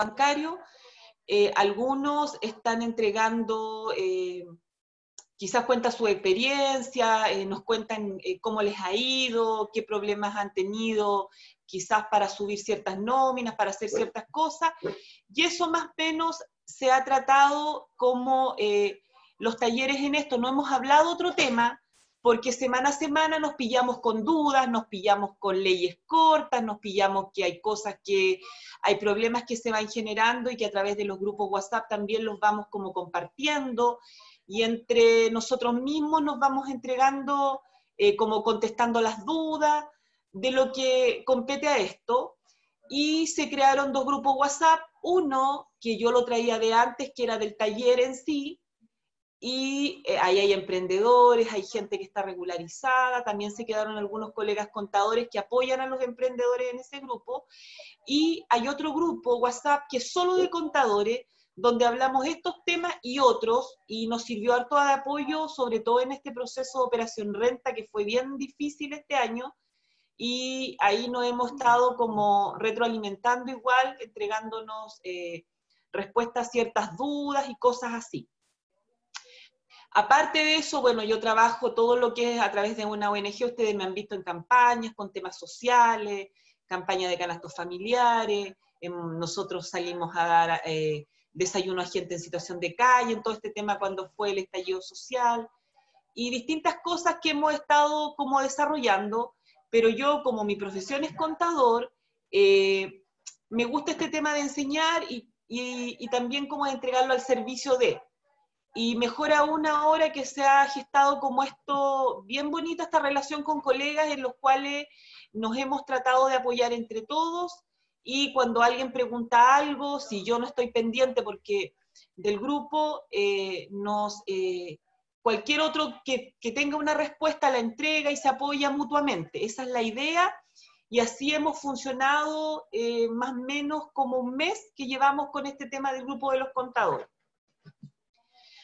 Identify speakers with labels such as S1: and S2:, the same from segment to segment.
S1: bancario. Eh, algunos están entregando, eh, quizás cuentan su experiencia, eh, nos cuentan cómo les ha ido, qué problemas han tenido, quizás para subir ciertas nóminas, para hacer ciertas cosas. Y eso más o menos se ha tratado como los talleres en esto. No hemos hablado otro tema, porque semana a semana nos pillamos con dudas, nos pillamos con leyes cortas, nos pillamos que hay cosas que, hay problemas que se van generando y que a través de los grupos WhatsApp también los vamos como compartiendo y entre nosotros mismos nos vamos entregando, eh, como contestando las dudas de lo que compete a esto. Y se crearon dos grupos WhatsApp, uno que yo lo traía de antes, que era del taller en sí, y eh, ahí hay emprendedores, hay gente que está regularizada, también se quedaron algunos colegas contadores que apoyan a los emprendedores en ese grupo, y hay otro grupo, WhatsApp, que es solo de contadores, donde hablamos estos temas y otros, y nos sirvió harto de apoyo, sobre todo en este proceso de operación renta, que fue bien difícil este año, y ahí nos hemos estado como retroalimentando igual, entregándonos eh, respuestas a ciertas dudas y cosas así. Aparte de eso, bueno, yo trabajo todo lo que es a través de una ONG, ustedes me han visto en campañas con temas sociales, campaña de canastos familiares, em, nosotros salimos a dar eh, desayuno a gente en situación de calle, en todo este tema cuando fue el estallido social, y distintas cosas que hemos estado como desarrollando, pero yo como mi profesión es contador, eh, me gusta este tema de enseñar y, también como entregarlo al servicio de, y mejor aún ahora que se ha gestado como esto, bien bonita esta relación con colegas en los cuales nos hemos tratado de apoyar entre todos y cuando alguien pregunta algo, si yo no estoy pendiente porque del grupo, eh, nos, eh, cualquier otro que, que, tenga una respuesta la entrega y se apoya mutuamente. Esa es la idea y así hemos funcionado eh, más o menos como un mes que llevamos con este tema del grupo de los contadores.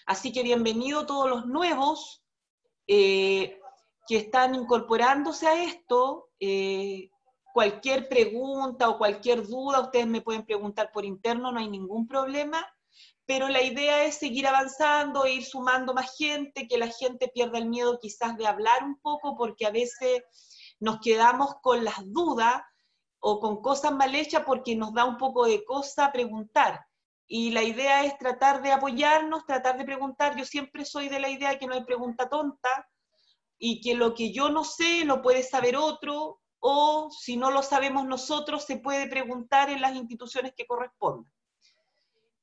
S1: Así que bienvenido todos los nuevos eh, que están incorporándose a esto. Eh, cualquier pregunta o cualquier duda, ustedes me pueden preguntar por interno, no hay ningún problema. Pero la idea es seguir avanzando, e ir sumando más gente, que la gente pierda el miedo quizás de hablar un poco, porque a veces nos quedamos con las dudas o con cosas mal hechas porque nos da un poco de cosa preguntar. Y la idea es tratar de apoyarnos, tratar de preguntar. Yo siempre soy de la idea que no hay pregunta tonta y que lo que yo no sé lo puede saber otro o si no lo sabemos nosotros se puede preguntar en las instituciones que correspondan.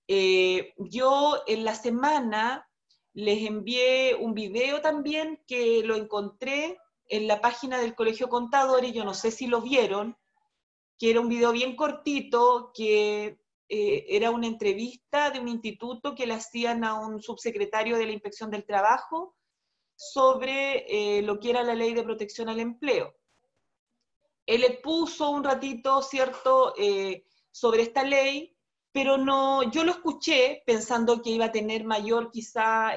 S1: Eh, yo en la semana les envié un video también que lo encontré en la página del Colegio Contador y yo no sé si lo vieron, que era un video bien cortito que eh, era una entrevista de un instituto que le hacían a un subsecretario de la Inspección del Trabajo sobre eh, lo que era la ley de protección al empleo. Él le puso un ratito, ¿cierto?, eh, sobre esta ley, pero no, yo lo escuché pensando que iba a tener mayor quizá,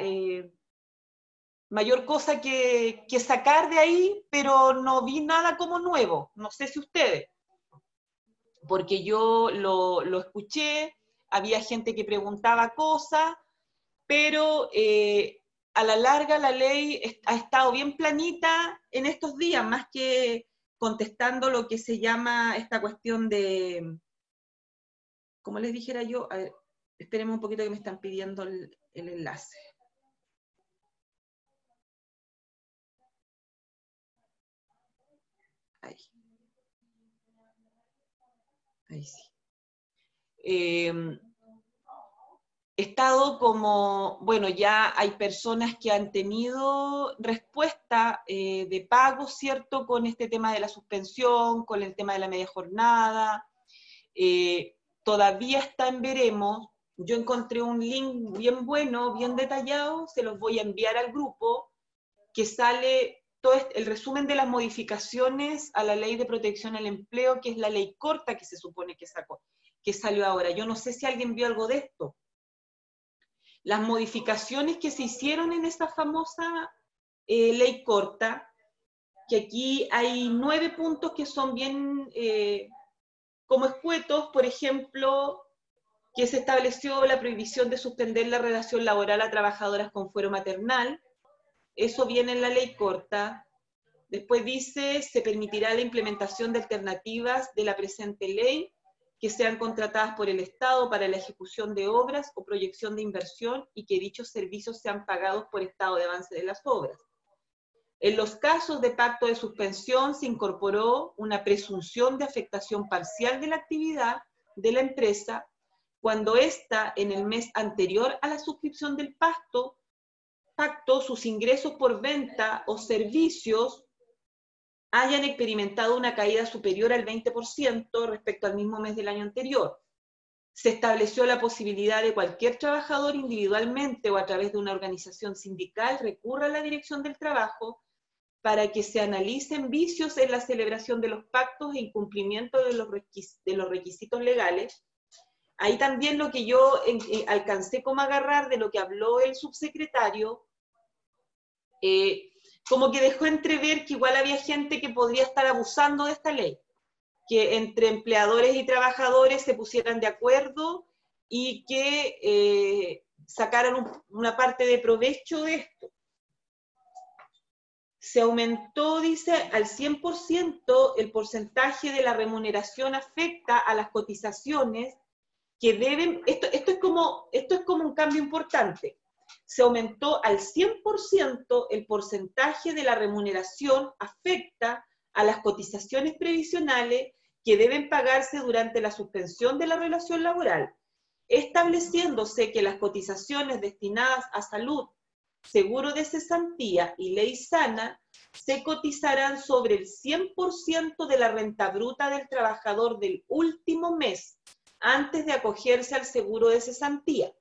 S1: mayor cosa que, que sacar de ahí, pero no vi nada como nuevo, no sé si ustedes porque yo lo, escuché, había gente que preguntaba cosas, pero eh, a la larga la ley ha estado bien planita en estos días, más que contestando lo que se llama esta cuestión de, como les dijera yo, esperemos un poquito que me están pidiendo el, el enlace. Ahí. Ahí sí. Em, estado como, bueno, ya hay personas que han tenido respuesta eh, de pago, ¿cierto? Con este tema de la suspensión, con el tema de la media jornada. Eh, todavía está en veremos. Yo encontré un link bien bueno, bien detallado, se los voy a enviar al grupo, que sale el resumen de las modificaciones a la ley de protección al empleo, que es la ley corta que se supone que sacó, que salió ahora. Yo no sé si alguien vio algo de esto. Las modificaciones que se hicieron en esta famosa eh, ley corta, que aquí hay nueve puntos que son bien eh, como escuetos, por ejemplo, que se estableció la prohibición de suspender la relación laboral a trabajadoras con fuero maternal. Eso viene en la ley corta. Después dice, se permitirá la implementación de alternativas de la presente ley que sean contratadas por el Estado para la ejecución de obras o proyección de inversión y que dichos servicios sean pagados por estado de avance de las obras. En los casos de pacto de suspensión se incorporó una presunción de afectación parcial de la actividad de la empresa cuando ésta en el mes anterior a la suscripción del pacto, pacto sus ingresos por venta o servicios hayan experimentado una caída superior al 20% respecto al mismo mes del año anterior. Se estableció la posibilidad de cualquier trabajador individualmente o a través de una organización sindical recurra a la dirección del trabajo para que se analicen vicios en la celebración de los pactos e incumplimiento de los, requisitos legales. Ahí también lo que yo eh, alcancé como agarrar de lo que habló el subsecretario, eh, como que dejó entrever que igual había gente que podría estar abusando de esta ley, que entre empleadores y trabajadores se pusieran de acuerdo y que eh, sacaran una parte de provecho de esto. Se aumentó, dice, al 100% el porcentaje de la remuneración afecta a las cotizaciones que deben, esto, esto, es como, esto es como un cambio importante. Se aumentó al 100% el porcentaje de la remuneración afecta a las cotizaciones previsionales que deben pagarse durante la suspensión de la relación laboral, estableciéndose que las cotizaciones destinadas a salud, seguro de cesantía y ley sana se cotizarán sobre el 100% de la renta bruta del trabajador del último mes antes de acogerse al seguro de cesantía.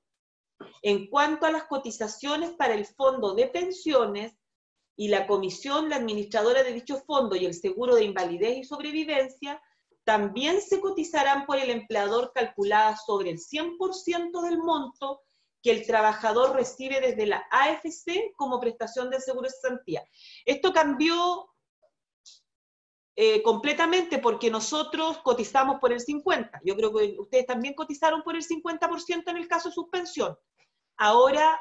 S1: En cuanto a las cotizaciones para el fondo de pensiones y la comisión, la administradora de dicho fondo y el seguro de invalidez y sobrevivencia, también se cotizarán por el empleador calculadas sobre el 100% del monto que el trabajador recibe desde la AFC como prestación del seguro de cesantía. Esto cambió eh, completamente porque nosotros cotizamos por el 50%. Yo creo que ustedes también cotizaron por el 50% en el caso de suspensión. Ahora,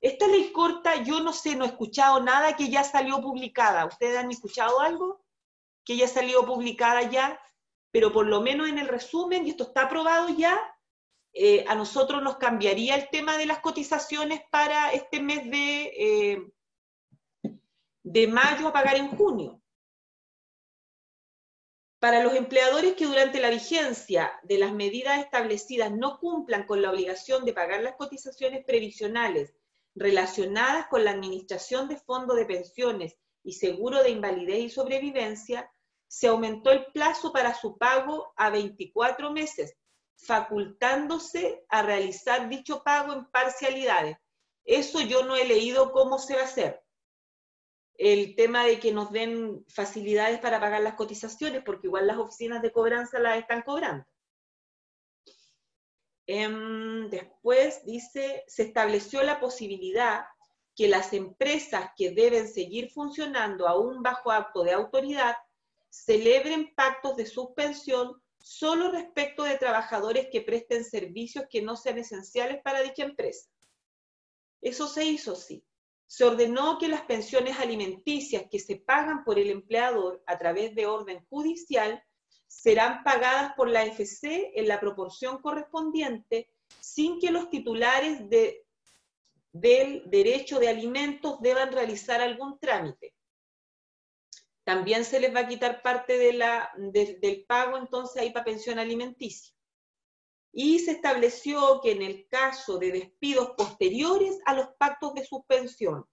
S1: esta ley corta, yo no sé, no he escuchado nada que ya salió publicada. ¿Ustedes han escuchado algo que ya salió publicada ya? Pero por lo menos en el resumen, y esto está aprobado ya, eh, a nosotros nos cambiaría el tema de las cotizaciones para este mes de, eh, de mayo a pagar en junio. Para los empleadores que durante la vigencia de las medidas establecidas no cumplan con la obligación de pagar las cotizaciones previsionales relacionadas con la administración de fondos de pensiones y seguro de invalidez y sobrevivencia, se aumentó el plazo para su pago a 24 meses, facultándose a realizar dicho pago en parcialidades. Eso yo no he leído cómo se va a hacer el tema de que nos den facilidades para pagar las cotizaciones, porque igual las oficinas de cobranza las están cobrando. Em, después dice, se estableció la posibilidad que las empresas que deben seguir funcionando aún bajo acto de autoridad celebren pactos de suspensión solo respecto de trabajadores que presten servicios que no sean esenciales para dicha empresa. Eso se hizo, sí se ordenó que las pensiones alimenticias que se pagan por el empleador a través de orden judicial serán pagadas por la FC en la proporción correspondiente sin que los titulares de, del derecho de alimentos deban realizar algún trámite. También se les va a quitar parte del pago entonces ahí para pensión alimenticia y se estableció que en el caso de despidos posteriores a los pactos de suspensión,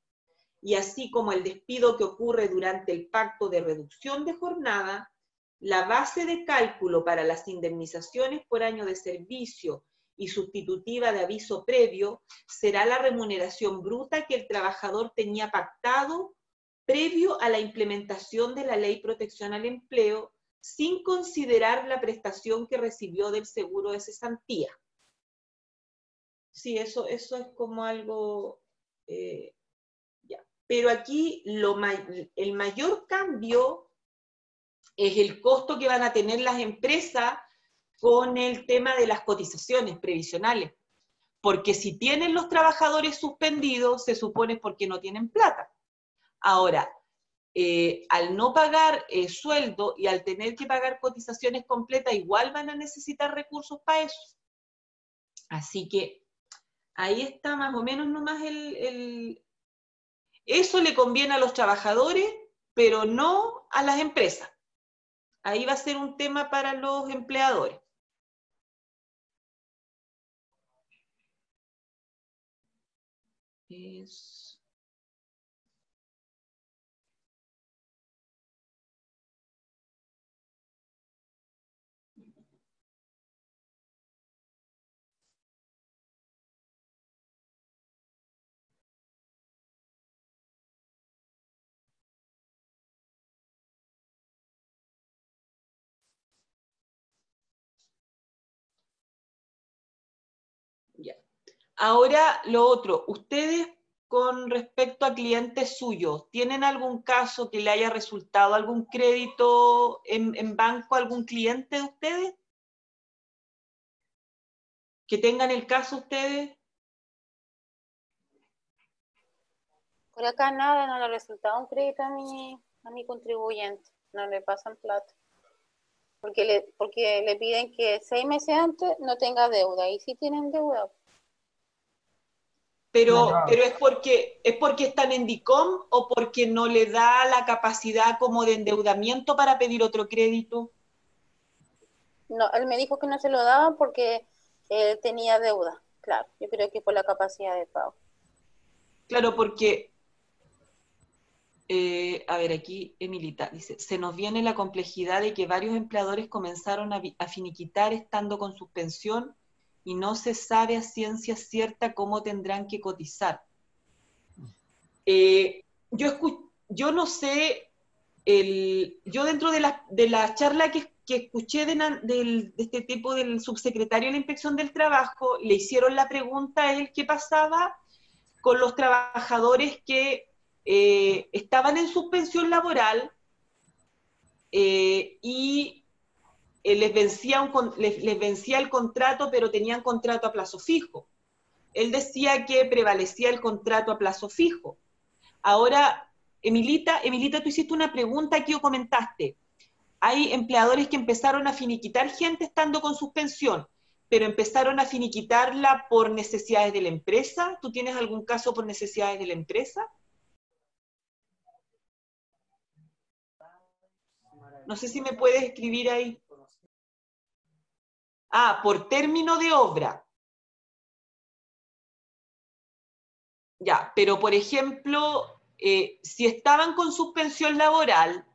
S1: y así como el despido que ocurre durante el pacto de reducción de jornada, la base de cálculo para las indemnizaciones por año de servicio y sustitutiva de aviso previo será la remuneración bruta que el trabajador tenía pactado previo a la implementación de la Ley Protección al Empleo sin considerar la prestación que recibió del seguro de cesantía. Sí, eso, eso es como algo... Eh, ya. Pero aquí lo, el mayor cambio es el costo que van a tener las empresas con el tema de las cotizaciones previsionales, porque si tienen los trabajadores suspendidos, se supone porque no tienen plata. Ahora, eh, al no pagar eh, sueldo y al tener que pagar cotizaciones completas, igual van a necesitar recursos para eso. Así que ahí está más o menos nomás el... Eso le conviene a los trabajadores, pero no a las empresas. Ahí va a ser un tema para los empleadores. Ahora, lo otro, ustedes con respecto a clientes suyos, ¿tienen algún caso que le haya resultado algún crédito en, banco a algún cliente de ustedes? ¿Que tengan el caso ustedes?
S2: Por acá nada, no le ha resultado un crédito a mi, a mi contribuyente, no le pasan plata. Porque le, porque le piden que seis meses antes no tenga deuda, y si tienen deuda,
S1: pero, pero es porque es porque están en DICOM o porque no le da la capacidad como de endeudamiento para pedir otro crédito.
S2: No, él me dijo que no se lo daban porque él tenía deuda, claro. Yo creo que por la capacidad de pago.
S1: Claro, porque eh, a ver, aquí Emilita dice, se nos viene la complejidad de que varios empleadores comenzaron a, a finiquitar estando con suspensión y no se sabe a ciencia cierta cómo tendrán que cotizar. Eh, yo, yo no sé, el, yo dentro de la, de la charla que, que escuché de, de, este tipo del subsecretario de la Inspección del Trabajo, le hicieron la pregunta a él qué pasaba con los trabajadores que eh, estaban en suspensión laboral eh, y eh, les, vencía les, vencía el contrato, pero tenían contrato a plazo fijo. Él decía que prevalecía el contrato a plazo fijo. Ahora, Emilita, Emilita, tú hiciste una pregunta aquí o comentaste. Hay empleadores que empezaron a finiquitar gente estando con suspensión, pero empezaron a finiquitarla por necesidades de la empresa. ¿Tú tienes algún caso por necesidades de la empresa? No sé si me puedes escribir ahí. Ah, por término de obra. Ya, pero por ejemplo, eh, si estaban con suspensión laboral,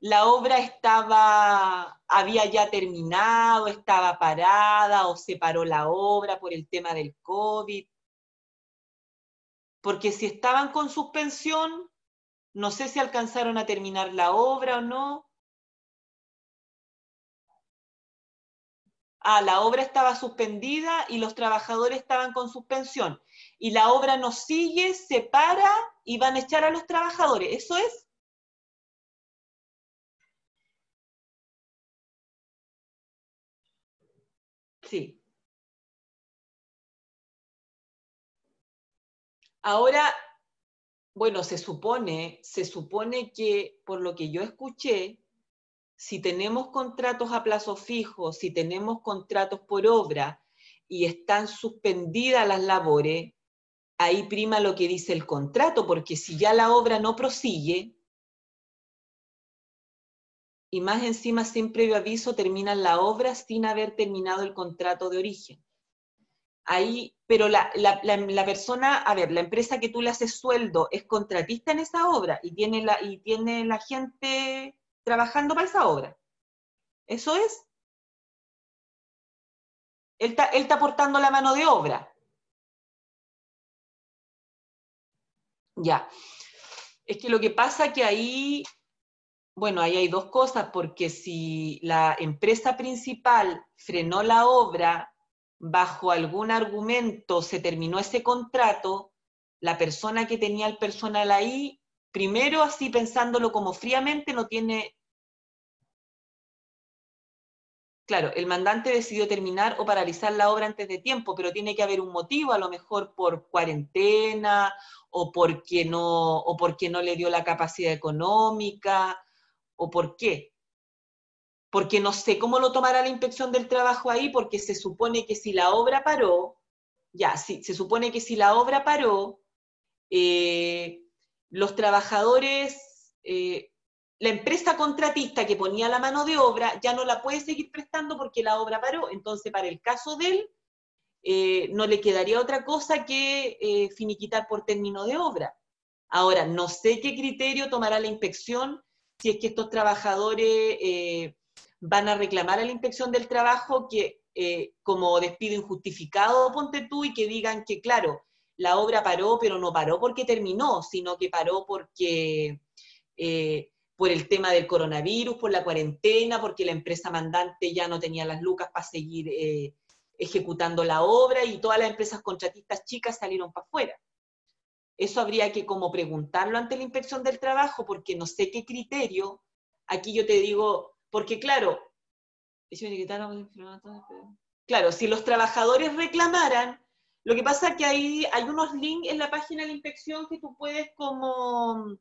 S1: la obra estaba, había ya terminado, estaba parada o se paró la obra por el tema del COVID. Porque si estaban con suspensión, no sé si alcanzaron a terminar la obra o no, ah, la obra estaba suspendida y los trabajadores estaban con suspensión, y la obra no sigue, se para y van a echar a los trabajadores. ¿Eso es? Sí. Ahora, bueno, se supone, se supone que por lo que yo escuché, si tenemos contratos a plazo fijo, si tenemos contratos por obra y están suspendidas las labores, ahí prima lo que dice el contrato, porque si ya la obra no prosigue, y más encima sin previo aviso terminan la obra sin haber terminado el contrato de origen. Ahí, pero la, la, persona, a ver, la empresa que tú le haces sueldo es contratista en esa obra y tiene la, y tiene la gente trabajando para esa obra. Eso es. Él está, él está aportando la mano de obra. Ya. Es que lo que pasa que ahí, bueno, ahí hay dos cosas, porque si la empresa principal frenó la obra bajo algún argumento, se terminó ese contrato, la persona que tenía el personal ahí, primero así pensándolo como fríamente, no tiene claro, el mandante decidió terminar o paralizar la obra antes de tiempo, pero tiene que haber un motivo, a lo mejor por cuarentena o porque no, o porque no le dio la capacidad económica, o por qué. Porque no sé cómo lo tomará la inspección del trabajo ahí, porque se supone que si la obra paró, ya, sí, se supone que si la obra paró, eh, los trabajadores, eh, la empresa contratista que ponía la mano de obra ya no la puede seguir prestando porque la obra paró. Entonces, para el caso de él, eh, no le quedaría otra cosa que finiquitar por término de obra. Ahora, no sé qué criterio tomará la inspección si es que estos trabajadores van a reclamar a la inspección del trabajo que como despido injustificado, ponte tú, y que digan que, claro, la obra paró, pero no paró porque terminó, sino que paró porque eh, por el tema del coronavirus, por la cuarentena, porque la empresa mandante ya no tenía las lucas para seguir eh, ejecutando la obra y todas las empresas contratistas chicas salieron para afuera. Eso habría que como preguntarlo ante la inspección del trabajo, porque no sé qué criterio. Aquí yo te digo, porque claro, claro, si los trabajadores reclamaran, lo que pasa es que hay, hay unos links en la página de inspección que tú puedes como,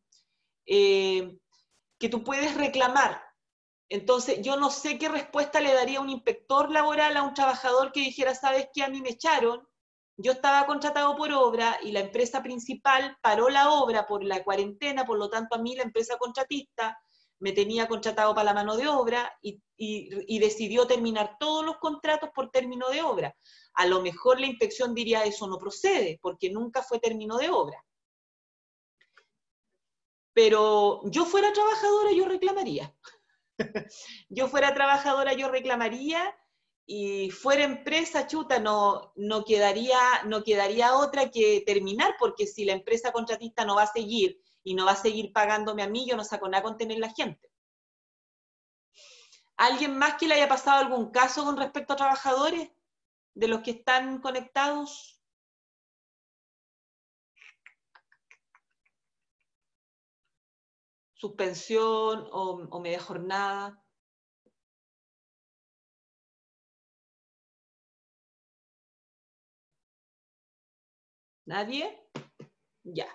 S1: eh, que tú puedes reclamar. Entonces, yo no sé qué respuesta le daría un inspector laboral a un trabajador que dijera, sabes que a mí me echaron, yo estaba contratado por obra y la empresa principal paró la obra por la cuarentena, por lo tanto a mí la empresa contratista me tenía contratado para la mano de obra y, y decidió terminar todos los contratos por término de obra a lo mejor la inspección diría eso no procede, porque nunca fue término de obra. Pero yo fuera trabajadora, yo reclamaría. yo fuera trabajadora, yo reclamaría y fuera empresa, chuta, no, no, quedaría, no quedaría otra que terminar, porque si la empresa contratista no va a seguir y no va a seguir pagándome a mí, yo no saco nada con tener la gente. ¿Alguien más que le haya pasado algún caso con respecto a trabajadores? de los que están conectados? Suspensión o, media jornada. ¿Nadie? Ya.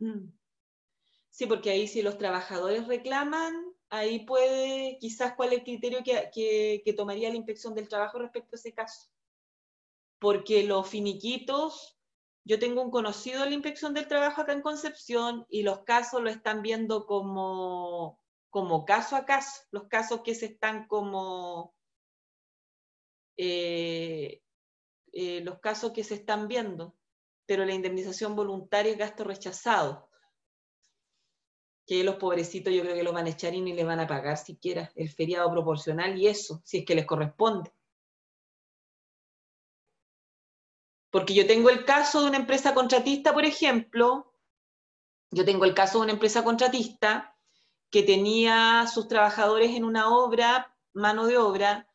S1: Mm. Sí, porque ahí si los trabajadores reclaman, ahí puede, quizás cuál es el criterio que, tomaría la inspección del trabajo respecto a ese caso. Porque los finiquitos, yo tengo un conocido de la inspección del trabajo acá en Concepción y los casos lo están viendo como, como caso a caso, los casos que se están como, eh, eh, los casos que se están viendo pero la indemnización voluntaria es gasto rechazado. Que los pobrecitos yo creo que los van a echar y ni les van a pagar siquiera el feriado proporcional y eso, si es que les corresponde. Porque yo tengo el caso de una empresa contratista, por ejemplo, yo tengo el caso de una empresa contratista que tenía sus trabajadores en una obra, mano de obra,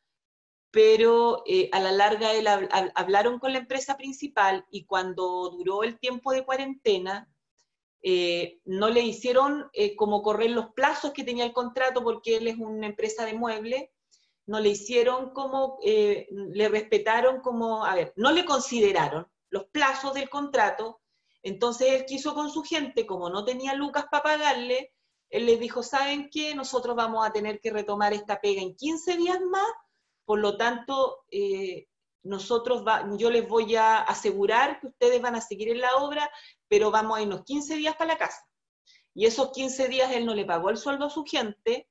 S1: pero eh, a la larga hablaron con la empresa principal y cuando duró el tiempo de cuarentena, eh, no le hicieron eh, como correr los plazos que tenía el contrato porque él es una empresa de muebles, no le hicieron como, le respetaron como, a ver, no le consideraron los plazos del contrato, entonces él quiso con su gente, como no tenía lucas para pagarle, él les dijo, ¿saben qué? Nosotros vamos a tener que retomar esta pega en 15 días más por lo tanto, eh, nosotros yo les voy a asegurar que ustedes van a seguir en la obra, pero vamos a irnos 15 días para la casa. Y esos 15 días él no le pagó el sueldo a su gente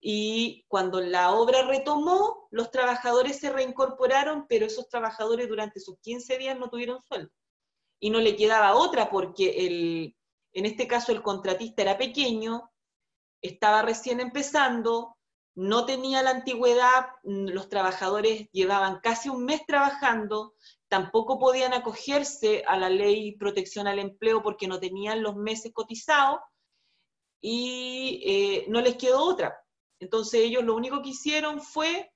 S1: y cuando la obra retomó, los trabajadores se reincorporaron, pero esos trabajadores durante esos 15 días no tuvieron sueldo. Y no le quedaba otra porque el, en este caso el contratista era pequeño, estaba recién empezando, no tenía la antigüedad, mm, los trabajadores llevaban casi un mes trabajando, tampoco podían acogerse a la ley protección al empleo porque no tenían los meses cotizados y eh, no les quedó otra. Entonces ellos lo único que hicieron fue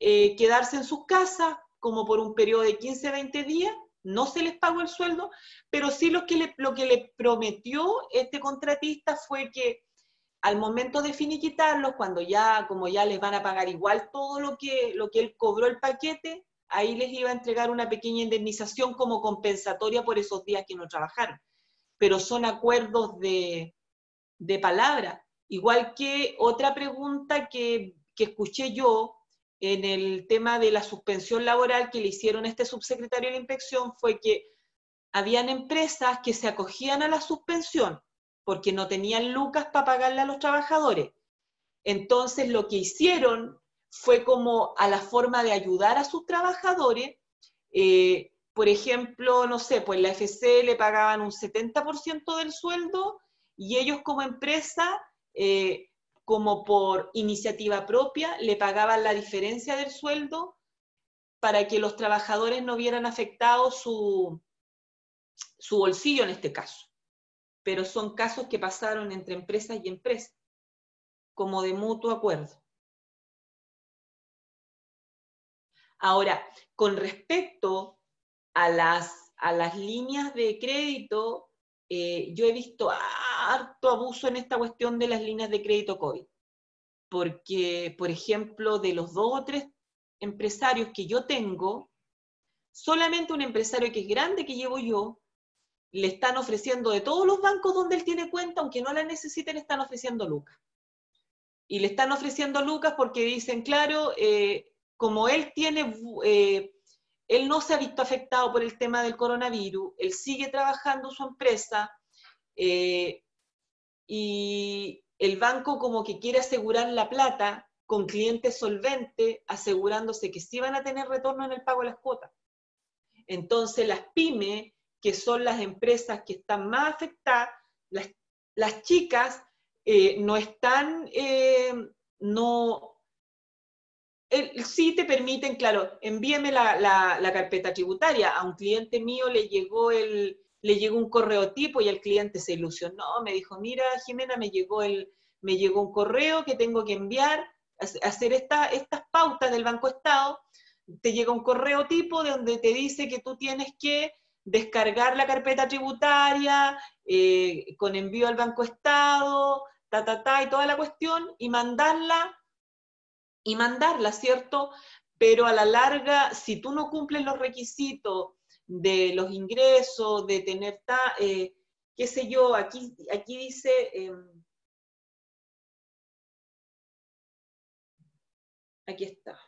S1: eh, quedarse en sus casas como por un periodo de 15, 20 días, no se les pagó el sueldo, pero sí lo que le, lo que le prometió este contratista fue que al momento de finiquitarlos, cuando ya, como ya les van a pagar igual todo lo que, lo que él cobró el paquete, ahí les iba a entregar una pequeña indemnización como compensatoria por esos días que no trabajaron. Pero son acuerdos de, de palabra. Igual que otra pregunta que, que escuché yo en el tema de la suspensión laboral que le hicieron a este subsecretario de la inspección fue que habían empresas que se acogían a la suspensión porque no tenían lucas para pagarle a los trabajadores. Entonces lo que hicieron fue como a la forma de ayudar a sus trabajadores. Eh, por ejemplo, no sé, pues la FC le pagaban un 70% del sueldo y ellos como empresa, eh, como por iniciativa propia, le pagaban la diferencia del sueldo para que los trabajadores no vieran afectado su, su bolsillo en este caso. Pero son casos que pasaron entre empresas y empresas, como de mutuo acuerdo. Ahora, con respecto a las, a las líneas de crédito, eh, yo he visto harto abuso en esta cuestión de las líneas de crédito COVID. Porque, por ejemplo, de los dos o tres empresarios que yo tengo, solamente un empresario que es grande que llevo yo, le están ofreciendo de todos los bancos donde él tiene cuenta, aunque no la necesiten, están ofreciendo lucas. Y le están ofreciendo lucas porque dicen, claro, eh, como él tiene, eh, él no se ha visto afectado por el tema del coronavirus, él sigue trabajando su empresa eh, y el banco como que quiere asegurar la plata con clientes solventes, asegurándose que sí van a tener retorno en el pago de las cuotas. Entonces las pymes, que son las empresas que están más afectadas, las, chicas eh, no están, no, sí te permiten, claro, envíeme la, carpeta tributaria. A un cliente mío le llegó, el, le llegó un correo tipo y el cliente se ilusionó, me dijo, mira, Jimena, me llegó, el, me llegó un correo que tengo que enviar, hacer esta, estas pautas del Banco Estado. Te llega un correo tipo donde te dice que tú tienes que descargar la carpeta tributaria eh, con envío al Banco Estado, ta, ta, ta, y toda la cuestión, y mandarla y mandarla, ¿cierto? Pero a la larga, si tú no cumples los requisitos de los ingresos, de tener, eh, qué sé yo, aquí, aquí dice... Em, aquí está.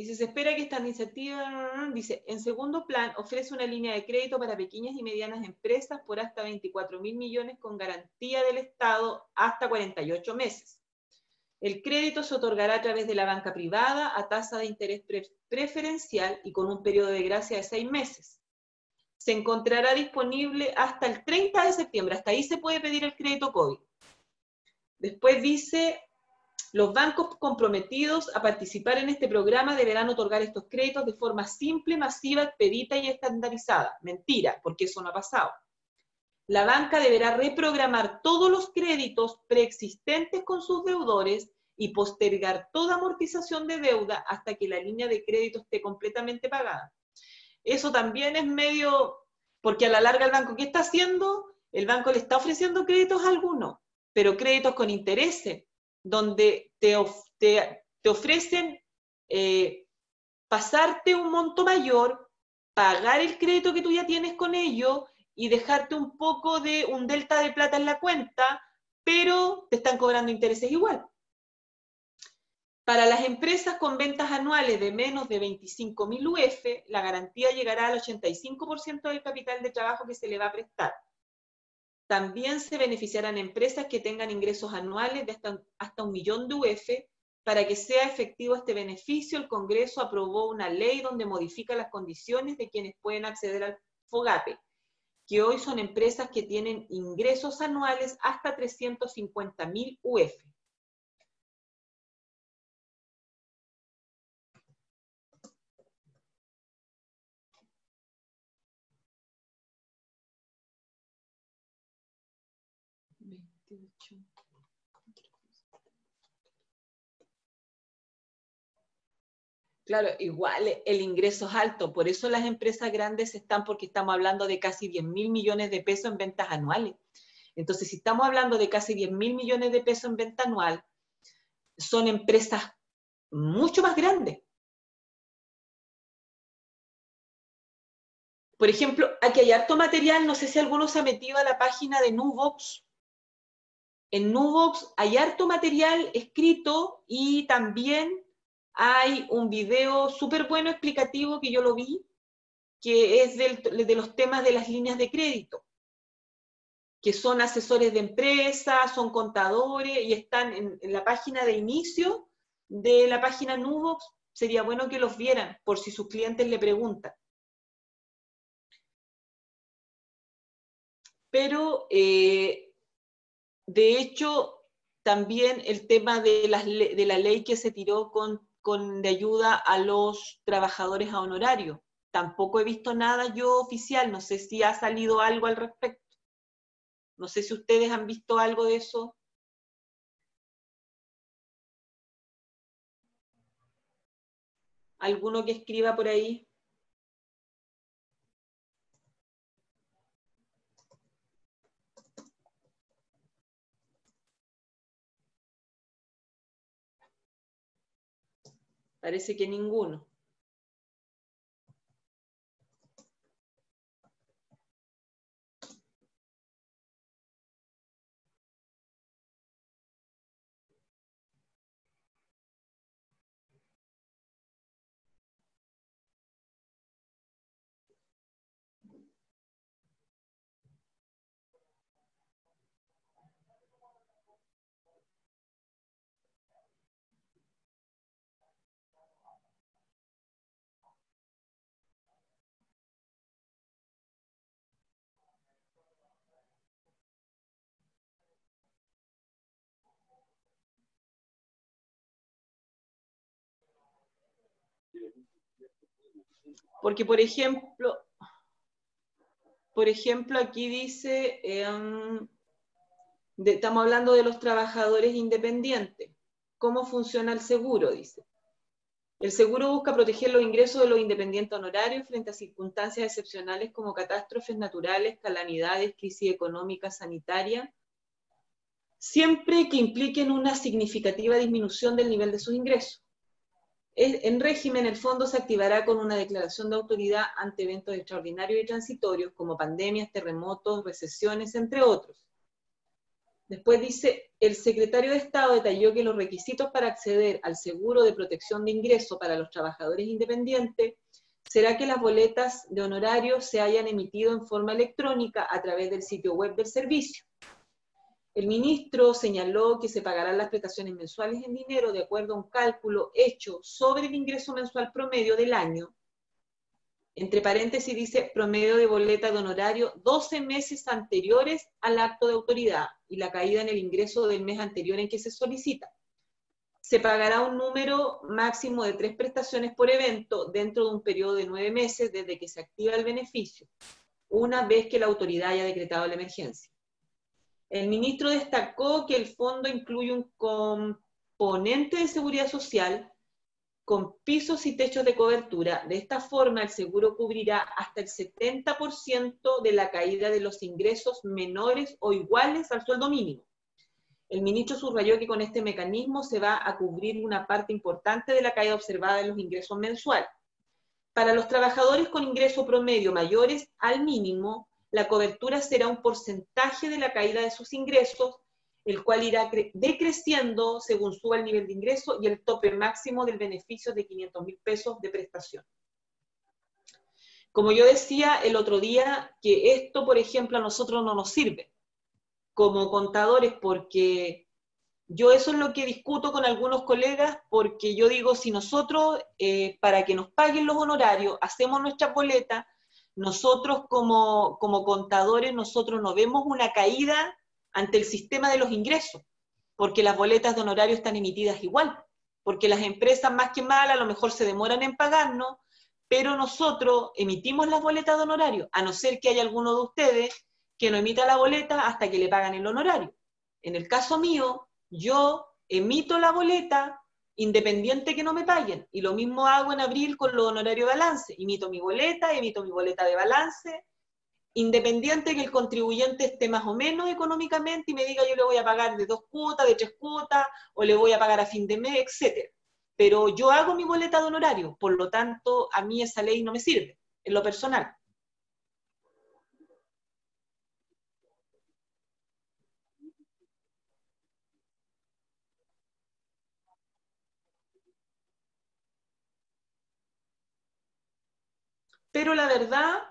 S1: Dice, se espera que esta iniciativa, dice, en segundo plan, ofrece una línea de crédito para pequeñas y medianas empresas por hasta 24 mil millones con garantía del Estado hasta 48 meses. El crédito se otorgará a través de la banca privada a tasa de interés preferencial y con un periodo de gracia de seis meses. Se encontrará disponible hasta el 30 de septiembre, hasta ahí se puede pedir el crédito COVID. Después dice, los bancos comprometidos a participar en este programa deberán otorgar estos créditos de forma simple, masiva, expedita y estandarizada. Mentira, porque eso no ha pasado. La banca deberá reprogramar todos los créditos preexistentes con sus deudores y postergar toda amortización de deuda hasta que la línea de crédito esté completamente pagada. Eso también es medio, porque a la larga el banco, ¿qué está haciendo? El banco le está ofreciendo créditos a algunos, pero créditos con intereses donde te, te, ofrecen eh, pasarte un monto mayor, pagar el crédito que tú ya tienes con ellos y dejarte un poco de un delta de plata en la cuenta, pero te están cobrando intereses igual. Para las empresas con ventas anuales de menos de 25.000 UF, la garantía llegará al 85% del capital de trabajo que se le va a prestar. También se beneficiarán empresas que tengan ingresos anuales de hasta, hasta un millón de UF. Para que sea efectivo este beneficio, el Congreso aprobó una ley donde modifica las condiciones de quienes pueden acceder al FOGAPE, que hoy son empresas que tienen ingresos anuales hasta 350.000 UF. Claro, igual el ingreso es alto, por eso las empresas grandes están, porque estamos hablando de casi 10 mil millones de pesos en ventas anuales. Entonces, si estamos hablando de casi 10 mil millones de pesos en venta anual, son empresas mucho más grandes. Por ejemplo, aquí hay harto material, no sé si alguno se ha metido a la página de Nuvox, en Nuvox hay harto material escrito y también hay un video súper bueno explicativo que yo lo vi, que es de los temas de las líneas de crédito, que son asesores de empresas, son contadores y están en, la página de inicio de la página Nuvox. Sería bueno que los vieran por si sus clientes le preguntan. pero eh, de hecho también el tema de la, de la ley que se tiró con, con, de ayuda a los trabajadores a honorario. Tampoco he visto nada yo oficial, no sé si ha salido algo al respecto. No sé si ustedes han visto algo de eso. ¿Alguno que escriba por ahí? Parece que ninguno. Porque, por ejemplo, por ejemplo, aquí dice, em, estamos hablando de los trabajadores independientes. ¿Cómo funciona el seguro? Dice. El seguro busca proteger los ingresos de los independientes honorarios frente a circunstancias excepcionales como catástrofes naturales, calamidades, crisis económica, sanitaria, siempre que impliquen una significativa disminución del nivel de sus ingresos en régimen, el fondo se activará con una declaración de autoridad ante eventos extraordinarios y transitorios como pandemias, terremotos, recesiones, entre otros. Después dice, el secretario de Estado detalló que los requisitos para acceder al seguro de protección de ingreso para los trabajadores independientes será que las boletas de honorario se hayan emitido en forma electrónica a través del sitio web del servicio el ministro señaló que se pagarán las prestaciones mensuales en dinero de acuerdo a un cálculo hecho sobre el ingreso mensual promedio del año. Entre paréntesis dice promedio de boleta de honorario 12 meses anteriores al acto de autoridad y la caída en el ingreso del mes anterior en que se solicita. Se pagará un número máximo de tres prestaciones por evento dentro de un periodo de nueve meses desde que se activa el beneficio, una vez que la autoridad haya decretado la emergencia. El ministro destacó que el fondo incluye un componente de seguridad social con pisos y techos de cobertura. De esta forma, el seguro cubrirá hasta el 70% de la caída de los ingresos menores o iguales al sueldo mínimo. El ministro subrayó que con este mecanismo se va a cubrir una parte importante de la caída observada de los ingresos mensuales. Para los trabajadores con ingreso promedio mayores al mínimo, la cobertura será un porcentaje de la caída de sus ingresos, el cual irá decreciendo según suba el nivel de ingreso y el tope máximo del beneficio de 500 mil pesos de prestación. Como yo decía el otro día, que esto, por ejemplo, a nosotros no nos sirve como contadores porque yo eso es lo que discuto con algunos colegas porque yo digo, si nosotros, eh, para que nos paguen los honorarios, hacemos nuestra boleta, nosotros como, contadores, nosotros no vemos una caída ante el sistema de los ingresos, porque las boletas de honorario están emitidas igual, porque las empresas más que mal a lo mejor se demoran en pagarnos, pero nosotros emitimos las boletas de honorario, a no ser que haya alguno de ustedes que no emita la boleta hasta que le pagan el honorario. En el caso mío, yo emito la boleta independiente que no me paguen. Y lo mismo hago en abril con los honorarios de balance. Imito mi boleta, emito mi boleta de balance, independiente que el contribuyente esté más o menos económicamente y me diga yo le voy a pagar de dos cuotas, de tres cuotas, o le voy a pagar a fin de mes, etc. Pero yo hago mi boleta de honorario, por lo tanto, a mí esa ley no me sirve, en lo personal. Pero la verdad,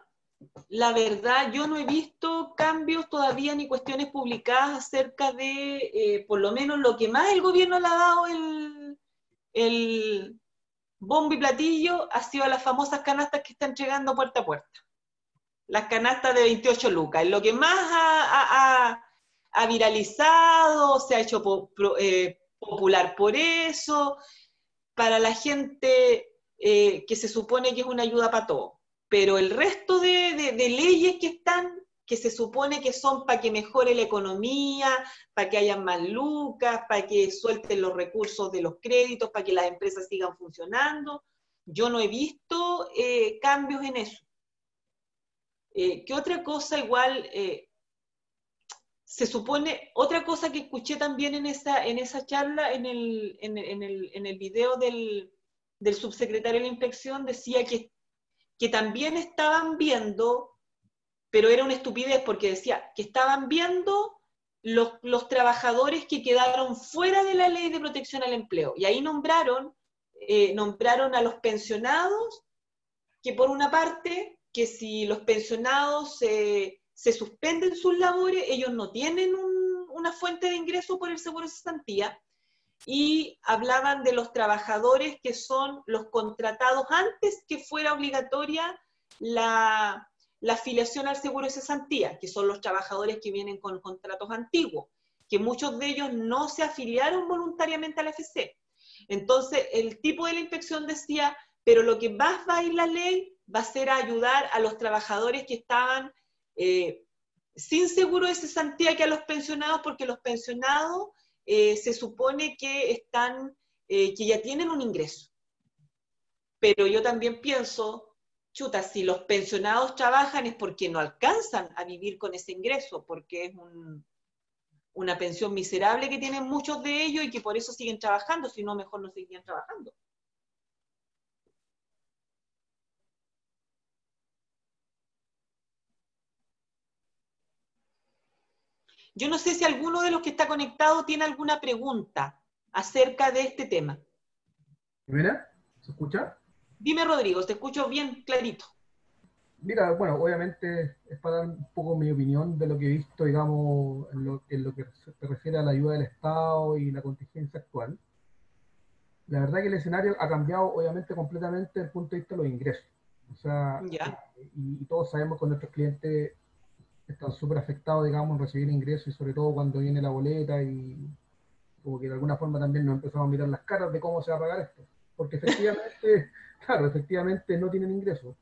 S1: la verdad, yo no he visto cambios todavía ni cuestiones publicadas acerca de, eh, por lo menos, lo que más el gobierno le ha dado el, el bombo y platillo ha sido las famosas canastas que está entregando puerta a puerta. Las canastas de 28 lucas. lo que más ha, viralizado, se ha hecho eh, popular por eso, para la gente eh, que se supone que es una ayuda para todo pero el resto de, leyes que están, que se supone que son para que mejore la economía, para que haya más lucas, para que suelten los recursos de los créditos, para que las empresas sigan funcionando, yo no he visto eh, cambios en eso. Eh, ¿Qué otra cosa igual? Eh, se supone, otra cosa que escuché también en esa, en esa charla, en el, en, en el video del, del subsecretario de la inspección, decía que que también estaban viendo, pero era una estupidez porque decía que estaban viendo los, trabajadores que quedaron fuera de la ley de protección al empleo. Y ahí nombraron, eh, nombraron a los pensionados, que por una parte, que si los pensionados se suspenden sus labores, ellos no tienen una fuente de ingreso por el seguro de cesantía, y hablaban de los trabajadores que son los contratados antes que fuera obligatoria la, afiliación al seguro de cesantía, que son los trabajadores que vienen con contratos antiguos, que muchos de ellos no se afiliaron voluntariamente a la FC. Entonces, el tipo de la inspección decía, pero lo que más va a ir la ley va a ser ayudar a los trabajadores que estaban eh, sin seguro de cesantía que a los pensionados, porque los pensionados eh, se supone que están, eh, que ya tienen un ingreso. Pero yo también pienso, chuta, si los pensionados trabajan es porque no alcanzan a vivir con ese ingreso, porque es una pensión miserable que tienen muchos de ellos y que por eso siguen trabajando, si no, mejor no seguirían trabajando. Yo no sé si alguno de los que está conectado tiene alguna pregunta acerca de este tema.
S3: Mira, ¿se escucha?
S1: Dime, Rodrigo, te escucho bien clarito.
S3: Mira, bueno, obviamente es para dar un poco mi opinión de lo que he visto, digamos, en lo, que se refiere a la ayuda del Estado y la contingencia actual. La verdad que el escenario ha cambiado, obviamente, completamente desde el punto de vista de los ingresos. O sea, y, y, todos sabemos que nuestros clientes están súper afectados, digamos, en recibir ingresos y sobre todo cuando viene la boleta y como que de alguna forma también nos empezamos a mirar las caras de cómo se va a pagar esto. Porque efectivamente, claro, efectivamente no tienen ingresos.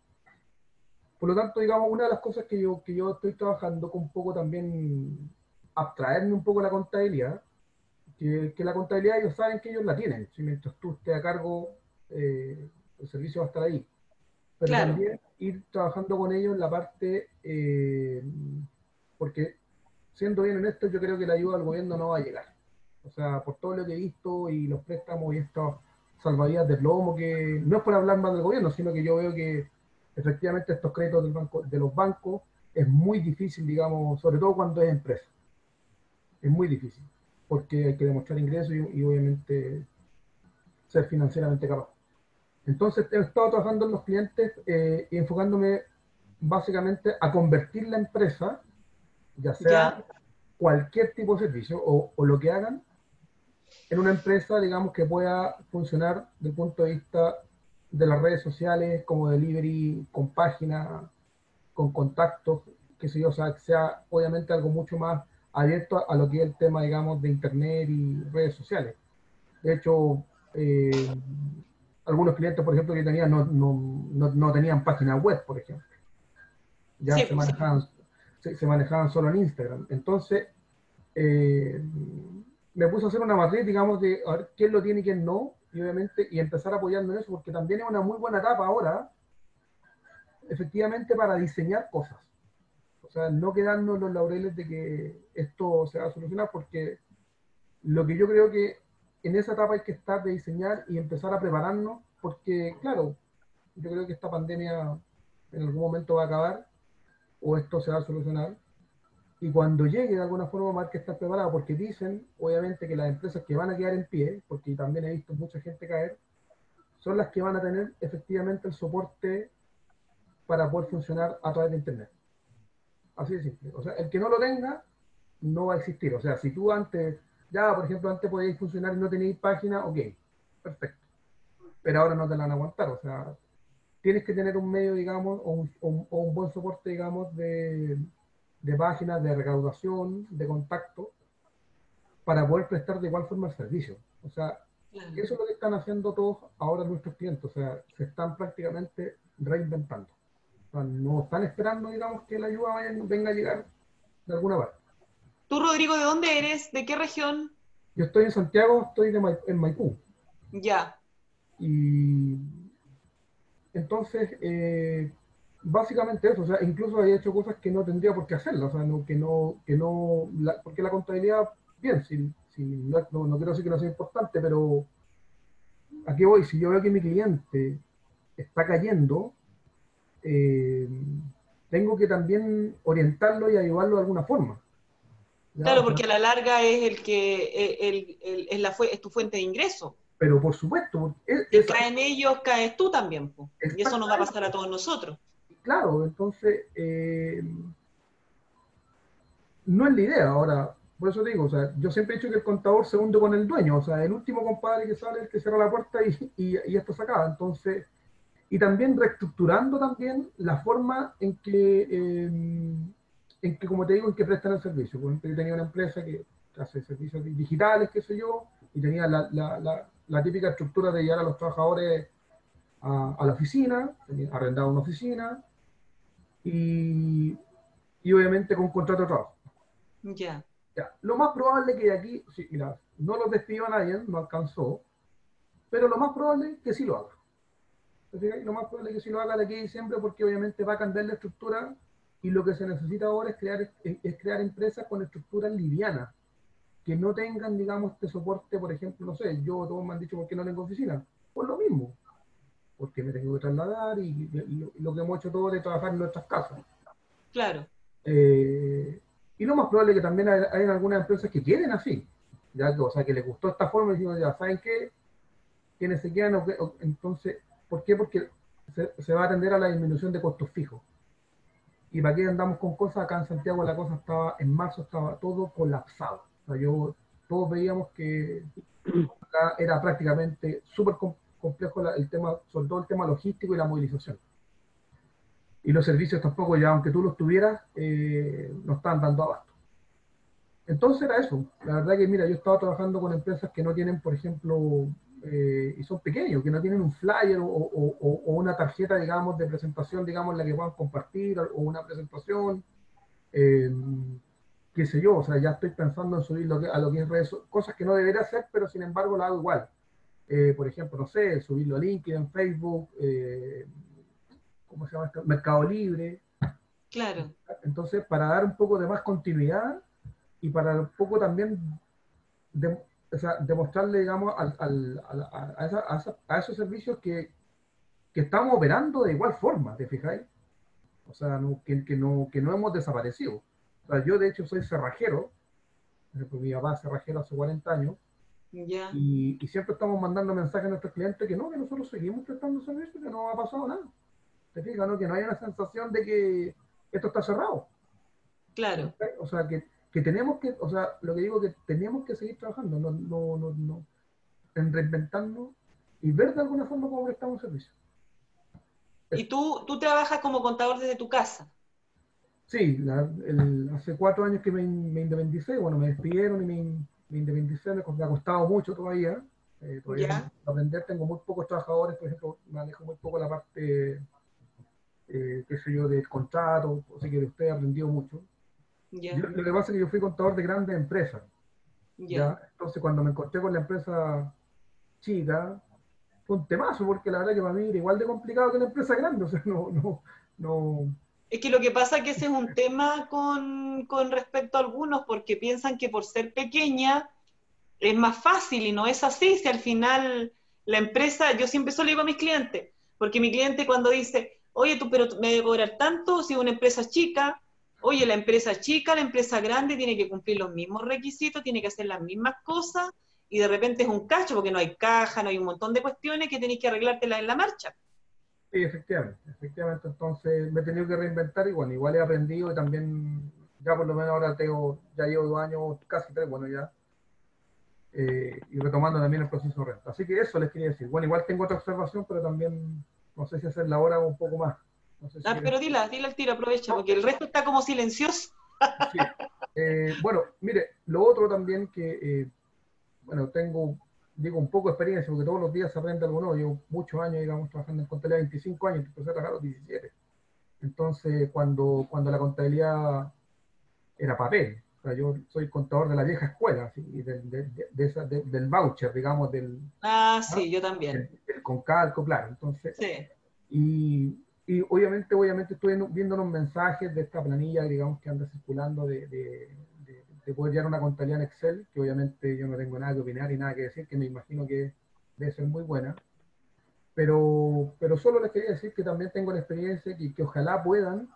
S3: Por lo tanto, digamos, una de las cosas que yo, que yo estoy trabajando con un poco también abstraerme un poco la contabilidad, que, que la contabilidad ellos saben que ellos la tienen. Si mientras tú estés a cargo, eh, el servicio va a estar ahí pero también ir trabajando con ellos en la parte, eh, porque siendo bien honesto, yo creo que la ayuda al gobierno no va a llegar. O sea, por todo lo que he visto y los préstamos y estas salvavidas de plomo, que no es por hablar más del gobierno, sino que yo veo que efectivamente estos créditos del banco, de los bancos es muy difícil, digamos, sobre todo cuando es empresa. Es muy difícil, porque hay que demostrar ingresos y obviamente ser financieramente capaz. Entonces he estado trabajando en los clientes eh, y enfocándome básicamente a convertir la empresa, ya sea cualquier tipo de servicio o, lo que hagan, en una empresa, digamos, que pueda funcionar desde el punto de vista de las redes sociales, como delivery, con página, con contactos, que sé yo, o sea, que sea obviamente algo mucho más abierto a, lo que es el tema, digamos, de internet y redes sociales. De hecho, eh, algunos clientes, por ejemplo, que tenían no, no, no, tenían página web, por ejemplo. Ya se, pues, manejaban, se, manejaban solo en Instagram. Entonces, eh, me puse a hacer una matriz, digamos, de a ver quién lo tiene y quién no, y obviamente y empezar apoyando en eso, porque también es una muy buena etapa ahora, efectivamente, para diseñar cosas. O sea, no quedarnos los laureles de que esto se va a solucionar, porque lo que yo creo que en esa etapa hay que estar de diseñar y empezar a prepararnos, porque, claro, yo creo que esta pandemia en algún momento va a acabar, o esto se va a solucionar, y cuando llegue de alguna forma hay que estar preparado, porque dicen, obviamente, que las empresas que van a quedar en pie, porque también he visto mucha gente caer, son las que van a tener efectivamente el soporte para poder funcionar a través de Internet. Así de simple. O sea, el que no lo tenga, no va a existir. O sea, si tú antes, ya por ejemplo, antes podíais funcionar y no tenéis página, ok, perfecto. Pero ahora no te la van a aguantar. O sea, tienes que tener un medio, digamos, o un, o un buen soporte, digamos, de, de páginas, de recaudación, de contacto, para poder prestar de igual forma el servicio. O sea, eso es lo que están haciendo todos ahora nuestros clientes. O sea, se están prácticamente reinventando. no están esperando, digamos, que la ayuda venga a llegar de alguna parte.
S1: ¿Tú, Rodrigo, de dónde eres? ¿De qué región?
S3: Yo estoy en Santiago, estoy en Maipú.
S1: Ya.
S3: Y entonces, eh, básicamente eso, o sea, incluso he hecho cosas que no tendría por qué hacerlas, o sea, no, que no, que no, porque la contabilidad, bien, si, si no, no, quiero decir que no sea importante, pero aquí voy, si yo veo que mi cliente está cayendo, eh, tengo que también orientarlo y ayudarlo de alguna forma.
S1: Claro, porque a la larga es el que el, el, es, la, es tu fuente de ingreso.
S3: Pero por supuesto.
S1: si caen ellos, caes tú también. Y eso nos va a pasar a todos nosotros
S3: claro, entonces eh, no es la idea. Ahora, por eso digo, o sea, yo siempre he dicho que el contador se hunde con el dueño, o sea, el último compadre que sale es el que cierra la puerta y, y, esto se acaba. Entonces, y también reestructurando también la forma en que, eh, en que, como te digo, en que prestan el servicio. Por ejemplo, yo tenía una empresa que hace servicios digitales, qué sé yo, y tenía la, la, la típica estructura de llevar a los trabajadores a, a la oficina, arrendado una oficina, y, y obviamente con contrato de trabajo.
S1: Ya.
S3: Lo más probable que de aquí, sí, mira, no los despidió a nadie, no alcanzó, pero lo más probable es que sí lo haga. Lo más probable es que sí lo haga de aquí a diciembre porque obviamente va a cambiar la estructura y lo que se necesita ahora es crear, es, crear empresas con estructuras livianas, que no tengan, digamos, este soporte, por ejemplo, no sé, yo, todos me han dicho por qué no tengo oficina. Pues lo mismo porque me tengo que trasladar y, lo, que hemos hecho todos de trabajar en nuestras casas.
S1: Claro.
S3: Eh, y lo más probable es que también hay, algunas empresas que quieren así, ya o sea, que les gustó esta forma y dicen, ya saben qué, quienes se quedan, entonces, ¿por qué? Porque se, va a atender a la disminución de costos fijos. Y para qué andamos con cosas, acá en Santiago la cosa estaba, en marzo estaba todo colapsado. O sea, yo, todos veíamos que acá era prácticamente súper complejo el tema, sobre todo el tema logístico y la movilización. Y los servicios tampoco, ya aunque tú los tuvieras, eh, no están dando abasto. Entonces era eso. La verdad que, mira, yo estaba trabajando con empresas que no tienen, por ejemplo, eh, y son pequeños, que no tienen un flyer o, o, una tarjeta, digamos, de presentación, digamos, en la que puedan compartir, o una presentación, eh, qué sé yo, o sea, ya estoy pensando en subir lo que, a lo que es redes, cosas que no debería hacer, pero sin embargo la hago igual. Eh, por ejemplo, no sé, subirlo a LinkedIn, Facebook, ¿cómo se llama esto? Mercado Libre.
S1: Claro.
S3: Entonces, para dar un poco de más continuidad y para un poco también demostrarle, digamos, a, esos servicios que, estamos operando de igual forma, ¿te fijáis? O sea, que, que, no, que no hemos desaparecido. O sea, yo de hecho soy cerrajero, mi papá es cerrajero hace 40 años, y, siempre estamos mandando mensajes a nuestros clientes que no, que nosotros seguimos prestando servicio, que no ha pasado nada. ¿Te fijas? No? Que no hay una sensación de que esto está cerrado.
S1: Claro.
S3: O sea, que, que, tenemos que, o sea, lo que digo que tenemos que seguir trabajando, no, no, no, no en reinventarnos y ver de alguna forma cómo prestamos servicio.
S1: ¿Y tú, tú trabajas como contador desde tu casa?
S3: Sí, hace cuatro años que me, me independicé, bueno, me despidieron y me, mi independización me ha costado mucho todavía. Eh, todavía aprender, tengo muy pocos trabajadores, por ejemplo, manejo muy poco la parte, eh, qué sé yo, del contrato, así que de usted he aprendido mucho. Lo que pasa es que yo fui contador de grandes empresas. ¿ya? Entonces, cuando me encontré con la empresa chica, fue un temazo, porque la verdad que para mí era igual de complicado que la empresa grande, o sea, no, no, no.
S1: Es que lo que pasa es que ese es un tema con, con respecto a algunos, porque piensan que por ser pequeña es más fácil y no es así, si al final la empresa, yo siempre solo digo a mis clientes, porque mi cliente cuando dice, oye, tú, pero me debe cobrar tanto si una empresa chica, oye, la empresa chica, la empresa grande tiene que cumplir los mismos requisitos, tiene que hacer las mismas cosas, y de repente es un cacho, porque no hay caja, no hay un montón de cuestiones que tenéis que arreglártelas en la marcha.
S3: Sí, efectivamente, efectivamente, entonces me he tenido que reinventar y bueno, igual he aprendido y también, ya por lo menos ahora tengo, ya llevo dos años, casi tres, bueno, ya, eh, y retomando también el proceso de renta. Así que eso les quería decir. Bueno, igual tengo otra observación, pero también no sé si hacerla ahora o un poco más.
S1: Ah, pero dila, dila al tiro, aprovecha, porque el resto está como silencioso.
S3: Eh, bueno, mire, lo otro también que, eh, bueno, tengo, digo, un poco de experiencia, porque todos los días se aprende algo nuevo. Llevo muchos años, digamos, trabajando en contabilidad, 25 años, empecé a trabajar a los 17. Entonces, cuando, cuando la contabilidad era papel, yo soy contador de la vieja escuela, del voucher, digamos, del...
S1: Ah, sí, yo también.
S3: con calco, claro. Entonces, y, y, obviamente, obviamente estoy viendo los mensajes de esta planilla, digamos, que anda circulando de, de, de, poder llevar una contabilidad en Excel, que obviamente yo no tengo nada que opinar y nada que decir, que me imagino que debe ser muy buena. Pero, pero solo les quería decir que también tengo la experiencia y que ojalá puedan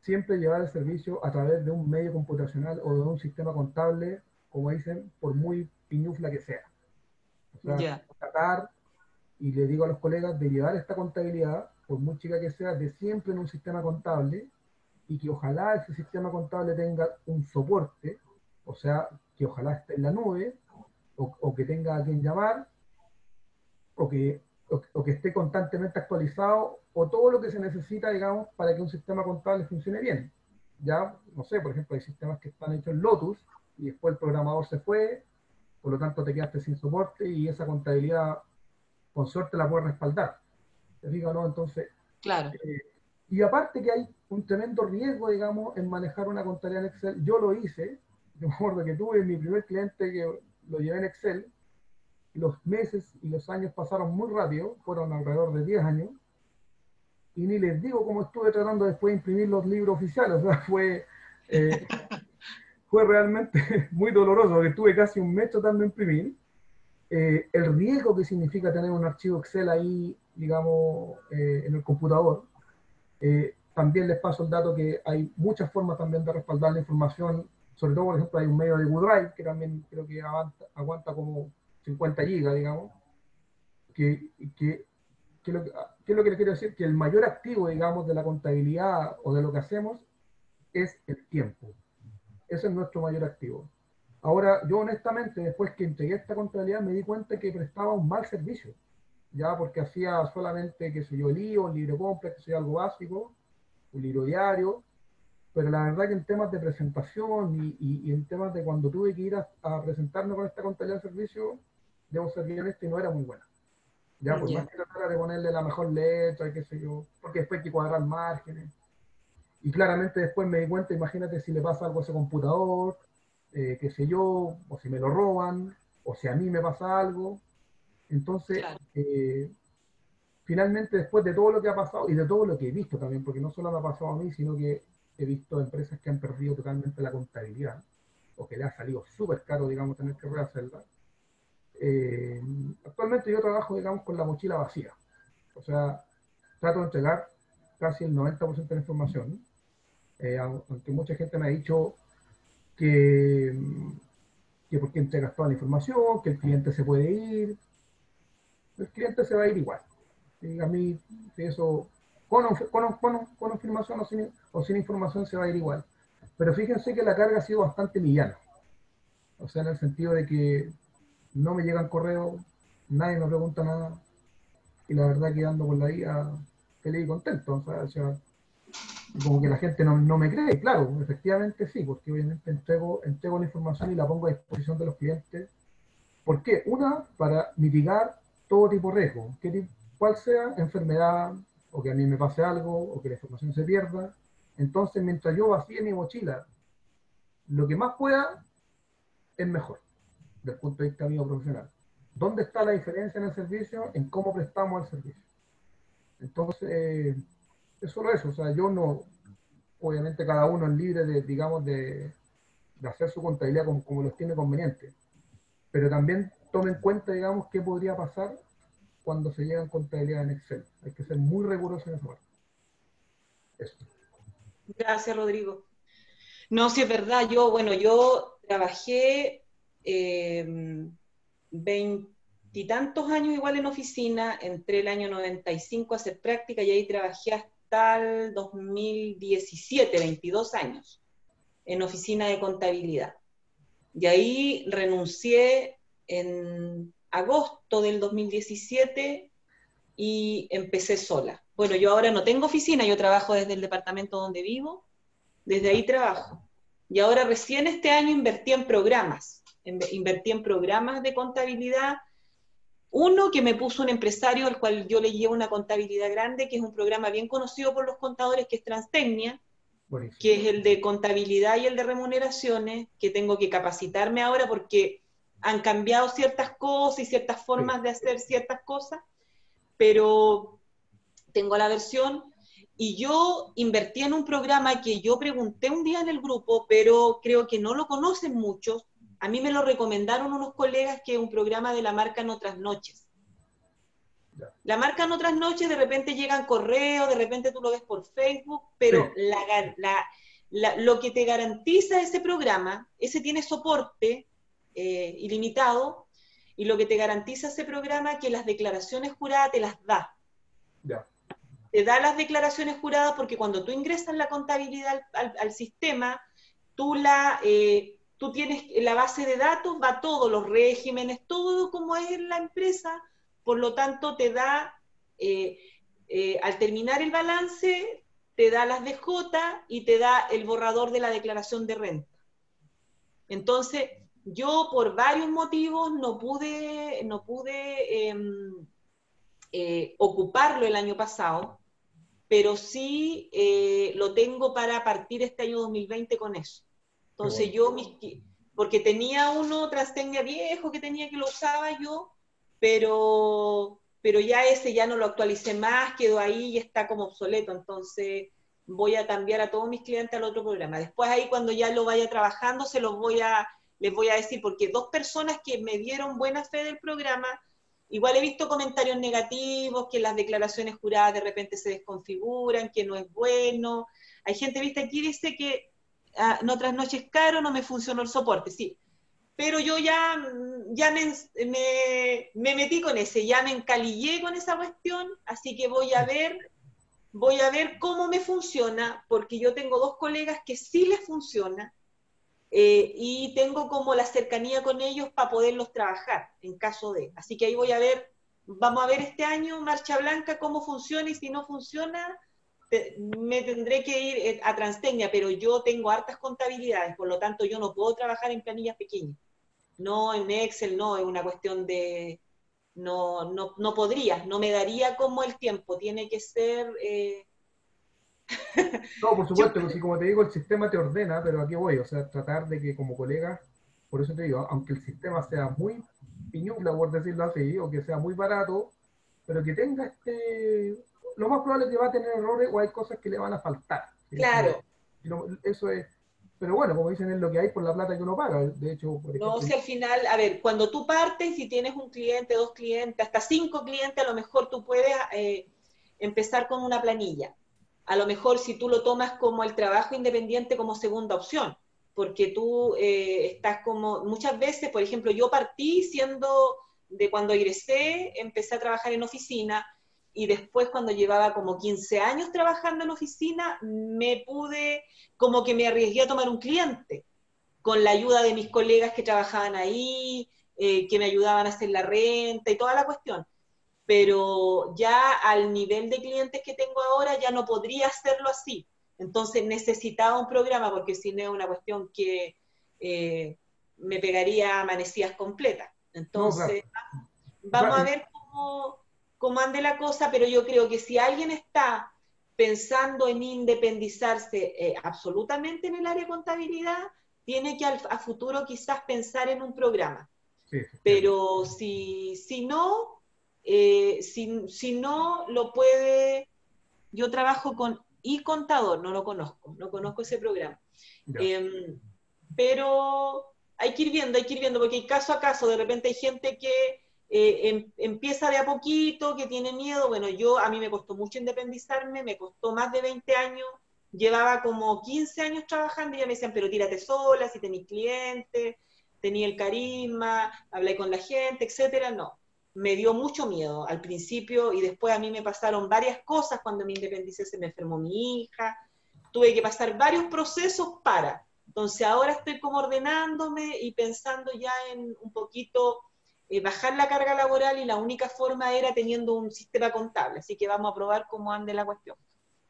S3: siempre llevar el servicio a través de un medio computacional o de un sistema contable, como dicen, por muy piñufla que sea. O sea, tratar, y le digo a los colegas, de llevar esta contabilidad, por muy chica que sea, de siempre en un sistema contable y que ojalá ese sistema contable tenga un soporte, o sea, que ojalá esté en la nube, o, que tenga a quien llamar, o que, o que esté constantemente actualizado o todo lo que se necesita, digamos, para que un sistema contable funcione bien. Ya, no sé, por ejemplo, hay sistemas que están hechos en Lotus y después el programador se fue, por lo tanto te quedaste sin soporte y esa contabilidad, con suerte, la puedes respaldar. ¿Te digo no? Entonces,
S1: claro.
S3: Eh, y aparte que hay un tremendo riesgo, digamos, en manejar una contabilidad en Excel. Yo lo hice, yo me acuerdo que tuve mi primer cliente que lo llevé en Excel, los meses y los años pasaron muy rápido, fueron alrededor de 10 años, y ni les digo cómo estuve tratando después de imprimir los libros oficiales, o sea, fue, eh, fue realmente muy doloroso, porque estuve casi un mes tratando de imprimir. Eh, el riesgo que significa tener un archivo Excel ahí, digamos, eh, en el computador. también les paso el dato que hay muchas formas también de respaldar la información, sobre todo, por ejemplo, hay un medio de Google que también creo que aguanta, aguanta como 50 gigas, digamos, que, que ¿qué, lo, es lo que le quiero decir? Que el mayor activo, digamos, de la contabilidad o de lo que hacemos es el tiempo. Ese es nuestro mayor activo. Ahora, yo honestamente, después que entregué esta contabilidad, me di cuenta que prestaba un mal servicio. Ya, porque hacía solamente, qué sé yo, el IO, el libro completo, que sea algo básico, un libro diario, pero la verdad que en temas de presentación y, en temas de cuando tuve que ir a, presentarme con esta contabilidad de servicio, debo ser bien este, no era muy buena. Ya, pues más que tratar de ponerle la mejor letra, qué sé yo, porque después hay que cuadrar márgenes. Y claramente después me di cuenta, imagínate si le pasa algo a ese computador, eh, qué sé yo, o si me lo roban, o si a mí me pasa algo. Entonces, eh, finalmente después de todo lo que ha pasado y de todo lo que he visto también, porque no solo me ha pasado a mí, sino que he visto empresas que han perdido totalmente la contabilidad, o que le ha salido súper caro, digamos, tener que rehacerla eh, actualmente yo trabajo, digamos, con la mochila vacía. O sea, trato de entregar casi el 90% de la información. Eh, aunque mucha gente me ha dicho que, que porque entregas toda la información, que el cliente se puede ir. El cliente se va a ir igual. Y a mí, eso, con, con, con, con información o sin, o sin información, se va a ir igual. Pero fíjense que la carga ha sido bastante liviana. O sea, en el sentido de que no me llegan correos, nadie me pregunta nada, y la verdad que ando por la vida feliz y contento, o sea, como que la gente no, no, me cree, claro, efectivamente sí, porque obviamente entrego, entrego la información y la pongo a disposición de los clientes. ¿Por qué? Una, para mitigar todo tipo de riesgo, que, cual sea enfermedad, o que a mí me pase algo, o que la información se pierda. Entonces, mientras yo vacíe mi mochila, lo que más pueda es mejor del punto de vista mío profesional. ¿Dónde está la diferencia en el servicio? En cómo prestamos el servicio. Entonces, es solo eso. O sea, yo no, obviamente cada uno es libre de, digamos, de, hacer su contabilidad como, como lo tiene conveniente. Pero también tome en cuenta, digamos, qué podría pasar cuando se llega a contabilidad en Excel. Hay que ser muy riguroso en.
S1: Eso. Gracias, Rodrigo. No, sí es verdad. Yo, bueno, yo trabajé eh, veintitantos años igual en oficina, entré el año 95 a hacer práctica y ahí trabajé hasta el 2017, 22 años, en oficina de contabilidad. Y ahí renuncié en agosto del 2017 y empecé sola. Bueno, yo ahora no tengo oficina, yo trabajo desde el departamento donde vivo, desde ahí trabajo. Y ahora recién este año invertí en programas, invertí en programas de contabilidad. Uno que me puso un empresario al cual yo le llevo una contabilidad grande, que es un programa bien conocido por los contadores, que es Transtecnia, que es el de contabilidad y el de remuneraciones, que tengo que capacitarme ahora porque han cambiado ciertas cosas y ciertas formas de hacer ciertas cosas, pero tengo la versión y yo invertí en un programa que yo pregunté un día en el grupo, pero creo que no lo conocen muchos. A mí me lo recomendaron unos colegas que es un programa de la marca En Otras Noches. La marca En Otras Noches de repente llegan correos, de repente tú lo ves por Facebook, pero lo que te garantiza ese programa, ese tiene soporte eh, ilimitado, y lo que te garantiza ese programa es que las declaraciones juradas te las da. Te da las declaraciones juradas porque cuando tú ingresas la contabilidad al, sistema, tú, la, eh, tú tienes la base de datos, va todo, los regímenes, todo como es en la empresa, por lo tanto te da, eh, al terminar el balance, te da las DJ y te da el borrador de la declaración de renta. Entonces, yo por varios motivos no pude, no pude em, eh, ocuparlo el año pasado, pero sí eh, lo tengo para partir este año 2020 con eso. Entonces yo, porque tenía uno Trastecnia viejo que tenía que lo usaba yo, pero, pero ya ese ya no lo actualicé más, quedó ahí y está como obsoleto, entonces voy a cambiar a todos mis clientes al otro programa. Después ahí cuando ya lo vaya trabajando se los voy a les voy a decir, porque dos personas que me dieron buena fe del programa, igual he visto comentarios negativos, que las declaraciones juradas de repente se desconfiguran, que no es bueno. Hay gente, viste, aquí dice que ah, en otras noches caro no me funcionó el soporte, sí. Pero yo ya, ya me, me, metí con ese, ya me encalillé con esa cuestión, así que voy a ver voy a ver cómo me funciona, porque yo tengo dos colegas que sí les funciona, eh, y tengo como la cercanía con ellos para poderlos trabajar en caso de. Así que ahí voy a ver, vamos a ver este año Marcha Blanca cómo funciona y si no funciona, me tendré que ir eh, a Transtecnia, pero yo tengo hartas contabilidades, por lo tanto yo no puedo trabajar en planillas pequeñas. No en Excel, no, es una cuestión de... No, no, no podría, no me daría como el tiempo, tiene que ser... Eh,
S3: no, por supuesto, pues, como te digo, el sistema te ordena, pero aquí voy, o sea, tratar de que como colega, por eso te digo, aunque el sistema sea muy piñula, por decirlo así, o que sea muy barato, pero que tenga este, lo más probable es que va a tener errores o hay cosas que le van a faltar.
S1: Claro.
S3: Eso es, pero bueno, como dicen, es lo que hay por la plata que uno paga. De hecho, por
S1: ejemplo, no, si al final, a ver, cuando tú partes, si tienes un cliente, dos clientes, hasta cinco clientes, a lo mejor tú puedes eh, empezar con una planilla a lo mejor si tú lo tomas como el trabajo independiente como segunda opción, porque tú eh, estás como, muchas veces, por ejemplo, yo partí siendo, de cuando egresé, empecé a trabajar en oficina y después cuando llevaba como 15 años trabajando en oficina, me pude, como que me arriesgué a tomar un cliente, con la ayuda de mis colegas que trabajaban ahí, eh, que me ayudaban a hacer la renta y toda la cuestión pero ya al nivel de clientes que tengo ahora ya no podría hacerlo así. Entonces necesitaba un programa porque si no es una cuestión que eh, me pegaría amanecidas completas. Entonces, vamos a ver cómo, cómo ande la cosa, pero yo creo que si alguien está pensando en independizarse eh, absolutamente en el área de contabilidad, tiene que a futuro quizás pensar en un programa. Pero si, si no, eh, si, si, no lo puede, yo trabajo con y contador, no lo conozco, no conozco ese programa. Em, pero hay que ir viendo, hay que ir viendo, porque caso a caso, de repente hay gente que eh, em, empieza de a poquito, que tiene miedo. Bueno, yo a mí me costó mucho independizarme, me costó más de 20 años, llevaba como 15 años trabajando y ya me decían, pero tírate sola, si tenés clientes, tenía el carisma, hablé con la gente, etcétera. No, me dio mucho miedo al principio y después a mí me pasaron varias cosas cuando me independicé, se me enfermó mi hija, tuve que pasar varios procesos para. Entonces ahora estoy como ordenándome y pensando ya en un poquito eh, bajar la carga laboral y la única forma era teniendo un sistema contable. Así que vamos a probar cómo ande la cuestión.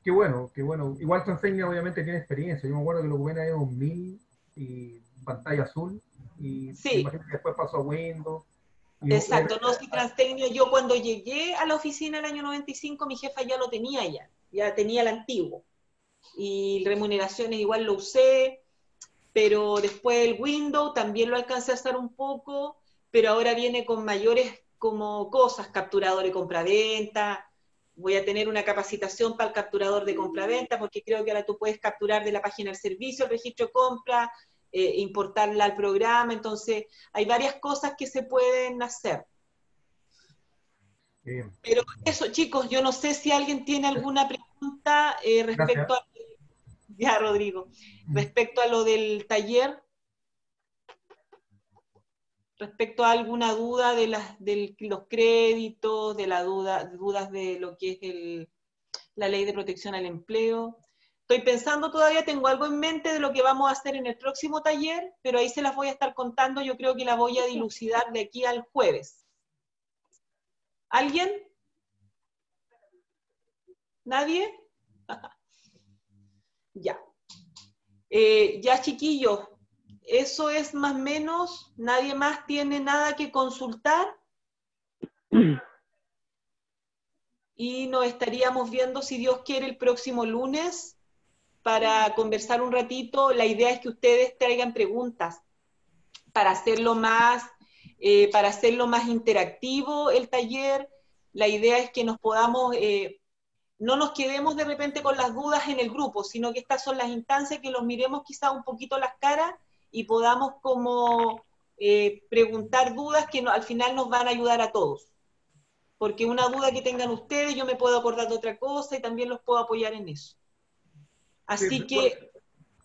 S3: Qué bueno, qué bueno. Igual Transfeña obviamente tiene experiencia. Yo me acuerdo que lo era un 1000 y pantalla azul y
S1: sí.
S3: después pasó a Windows.
S1: Exacto, no soy Transtecnia. Yo cuando llegué a la oficina el año 95, mi jefa ya lo tenía ya, ya tenía el antiguo. Y remuneraciones igual lo usé, pero después el Windows también lo alcancé a hacer un poco, pero ahora viene con mayores como cosas, capturador de compraventa, voy a tener una capacitación para el capturador de compraventa, porque creo que ahora tú puedes capturar de la página del servicio el registro de compra, eh, importarla al programa, entonces hay varias cosas que se pueden hacer. Pero eso, chicos, yo no sé si alguien tiene alguna pregunta eh, respecto a... Ya, Rodrigo. Mm. Respecto a lo del taller, respecto a alguna duda de, las, de los créditos, de la duda, dudas de lo que es la ley de protección al empleo. Estoy pensando todavía, tengo algo en mente de lo que vamos a hacer en el próximo taller, pero ahí se las voy a estar contando, yo creo que la voy a dilucidar de aquí al jueves. ¿Alguien? ¿Nadie? ya. Eh, ya chiquillos, eso es más o menos, nadie más tiene nada que consultar. Y nos estaríamos viendo, si Dios quiere, el próximo lunes para conversar un ratito. La idea es que ustedes traigan preguntas para hacerlo más, eh, para hacerlo más interactivo el taller. La idea es que nos podamos, eh, no nos quedemos de repente con las dudas en el grupo, sino que estas son las instancias que los miremos quizá un poquito las caras y podamos como eh, preguntar dudas que al final nos van a ayudar a todos. Porque una duda que tengan ustedes, yo me puedo acordar de otra cosa y también los puedo apoyar en eso. Así que...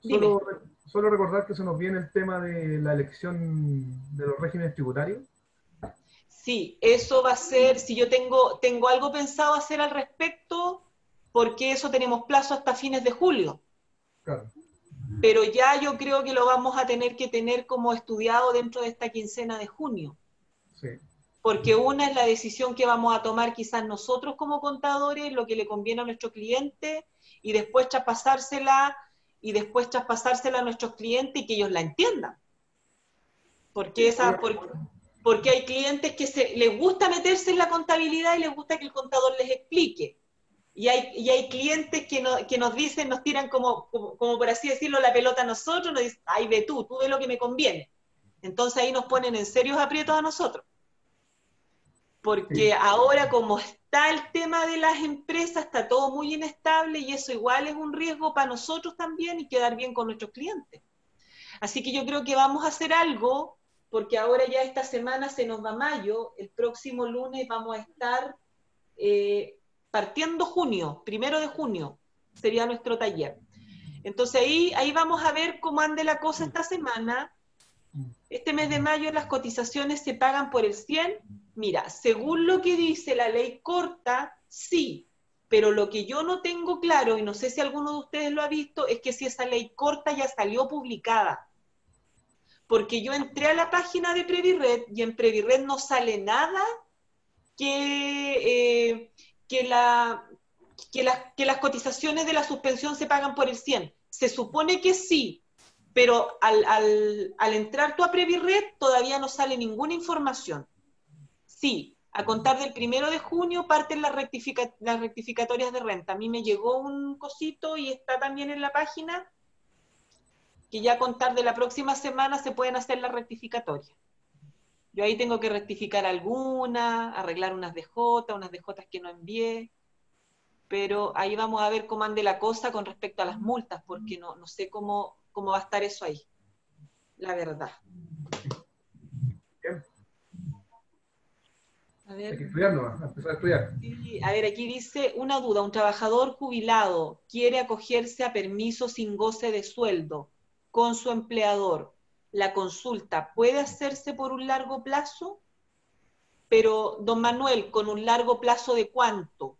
S3: Solo, solo, recordar que se nos viene el tema de la elección de los regímenes tributarios.
S1: Sí, eso va a ser, si yo tengo, tengo algo pensado hacer al respecto, porque eso tenemos plazo hasta fines de julio. Claro. Pero ya yo creo que lo vamos a tener que tener como estudiado dentro de esta quincena de junio. Sí. Porque una es la decisión que vamos a tomar quizás nosotros como contadores, lo que le conviene a nuestro cliente, y después traspasársela y después traspasársela a nuestros clientes y que ellos la entiendan. Porque, esa, porque, hay clientes que se, les gusta meterse en la contabilidad y les gusta que el contador les explique. Y hay, y hay clientes que, que nos dicen, nos tiran como, como, por así decirlo, la pelota a nosotros, nos dicen, ay, ve tú, tú ve lo que me conviene. Entonces ahí nos ponen en serios aprietos a nosotros. Porque ahora como está el tema de las empresas, está todo muy inestable y eso igual es un riesgo para nosotros también y quedar bien con nuestros clientes. Así que yo creo que vamos a hacer algo, porque ahora ya esta semana se nos va mayo, el próximo lunes vamos a estar eh, partiendo junio, primero de junio, sería nuestro taller. Entonces ahí, ahí vamos a ver cómo ande la cosa esta semana. Este mes de mayo las cotizaciones se pagan por el 100 Mira, según lo que dice la ley corta, sí, pero lo que yo no tengo claro, y no sé si alguno de ustedes lo ha visto, es que si esa ley corta ya salió publicada. Porque yo entré a la página de Previred y en Previred no sale nada que, eh, que, la, que, que las cotizaciones de la suspensión se pagan por el 100. Se supone que sí, pero al, al, al entrar tú a Previred todavía no sale ninguna información. Sí, a contar del primero de junio parten las, las rectificatorias de renta. A mí me llegó un cosito y está también en la página que ya a contar de la próxima semana se pueden hacer las rectificatorias. Yo ahí tengo que rectificar alguna, arreglar unas DJ, unas DJ que no envié, pero ahí vamos a ver cómo ande la cosa con respecto a las multas, porque no, no sé cómo, cómo va a estar eso ahí, la verdad.
S3: A ver. Hay que estudiarlo, empezar a estudiar.
S1: a ver, aquí dice una duda, un trabajador jubilado quiere acogerse a permiso sin goce de sueldo con su empleador la consulta puede hacerse por un largo plazo, pero, don Manuel, ¿con un largo plazo de cuánto?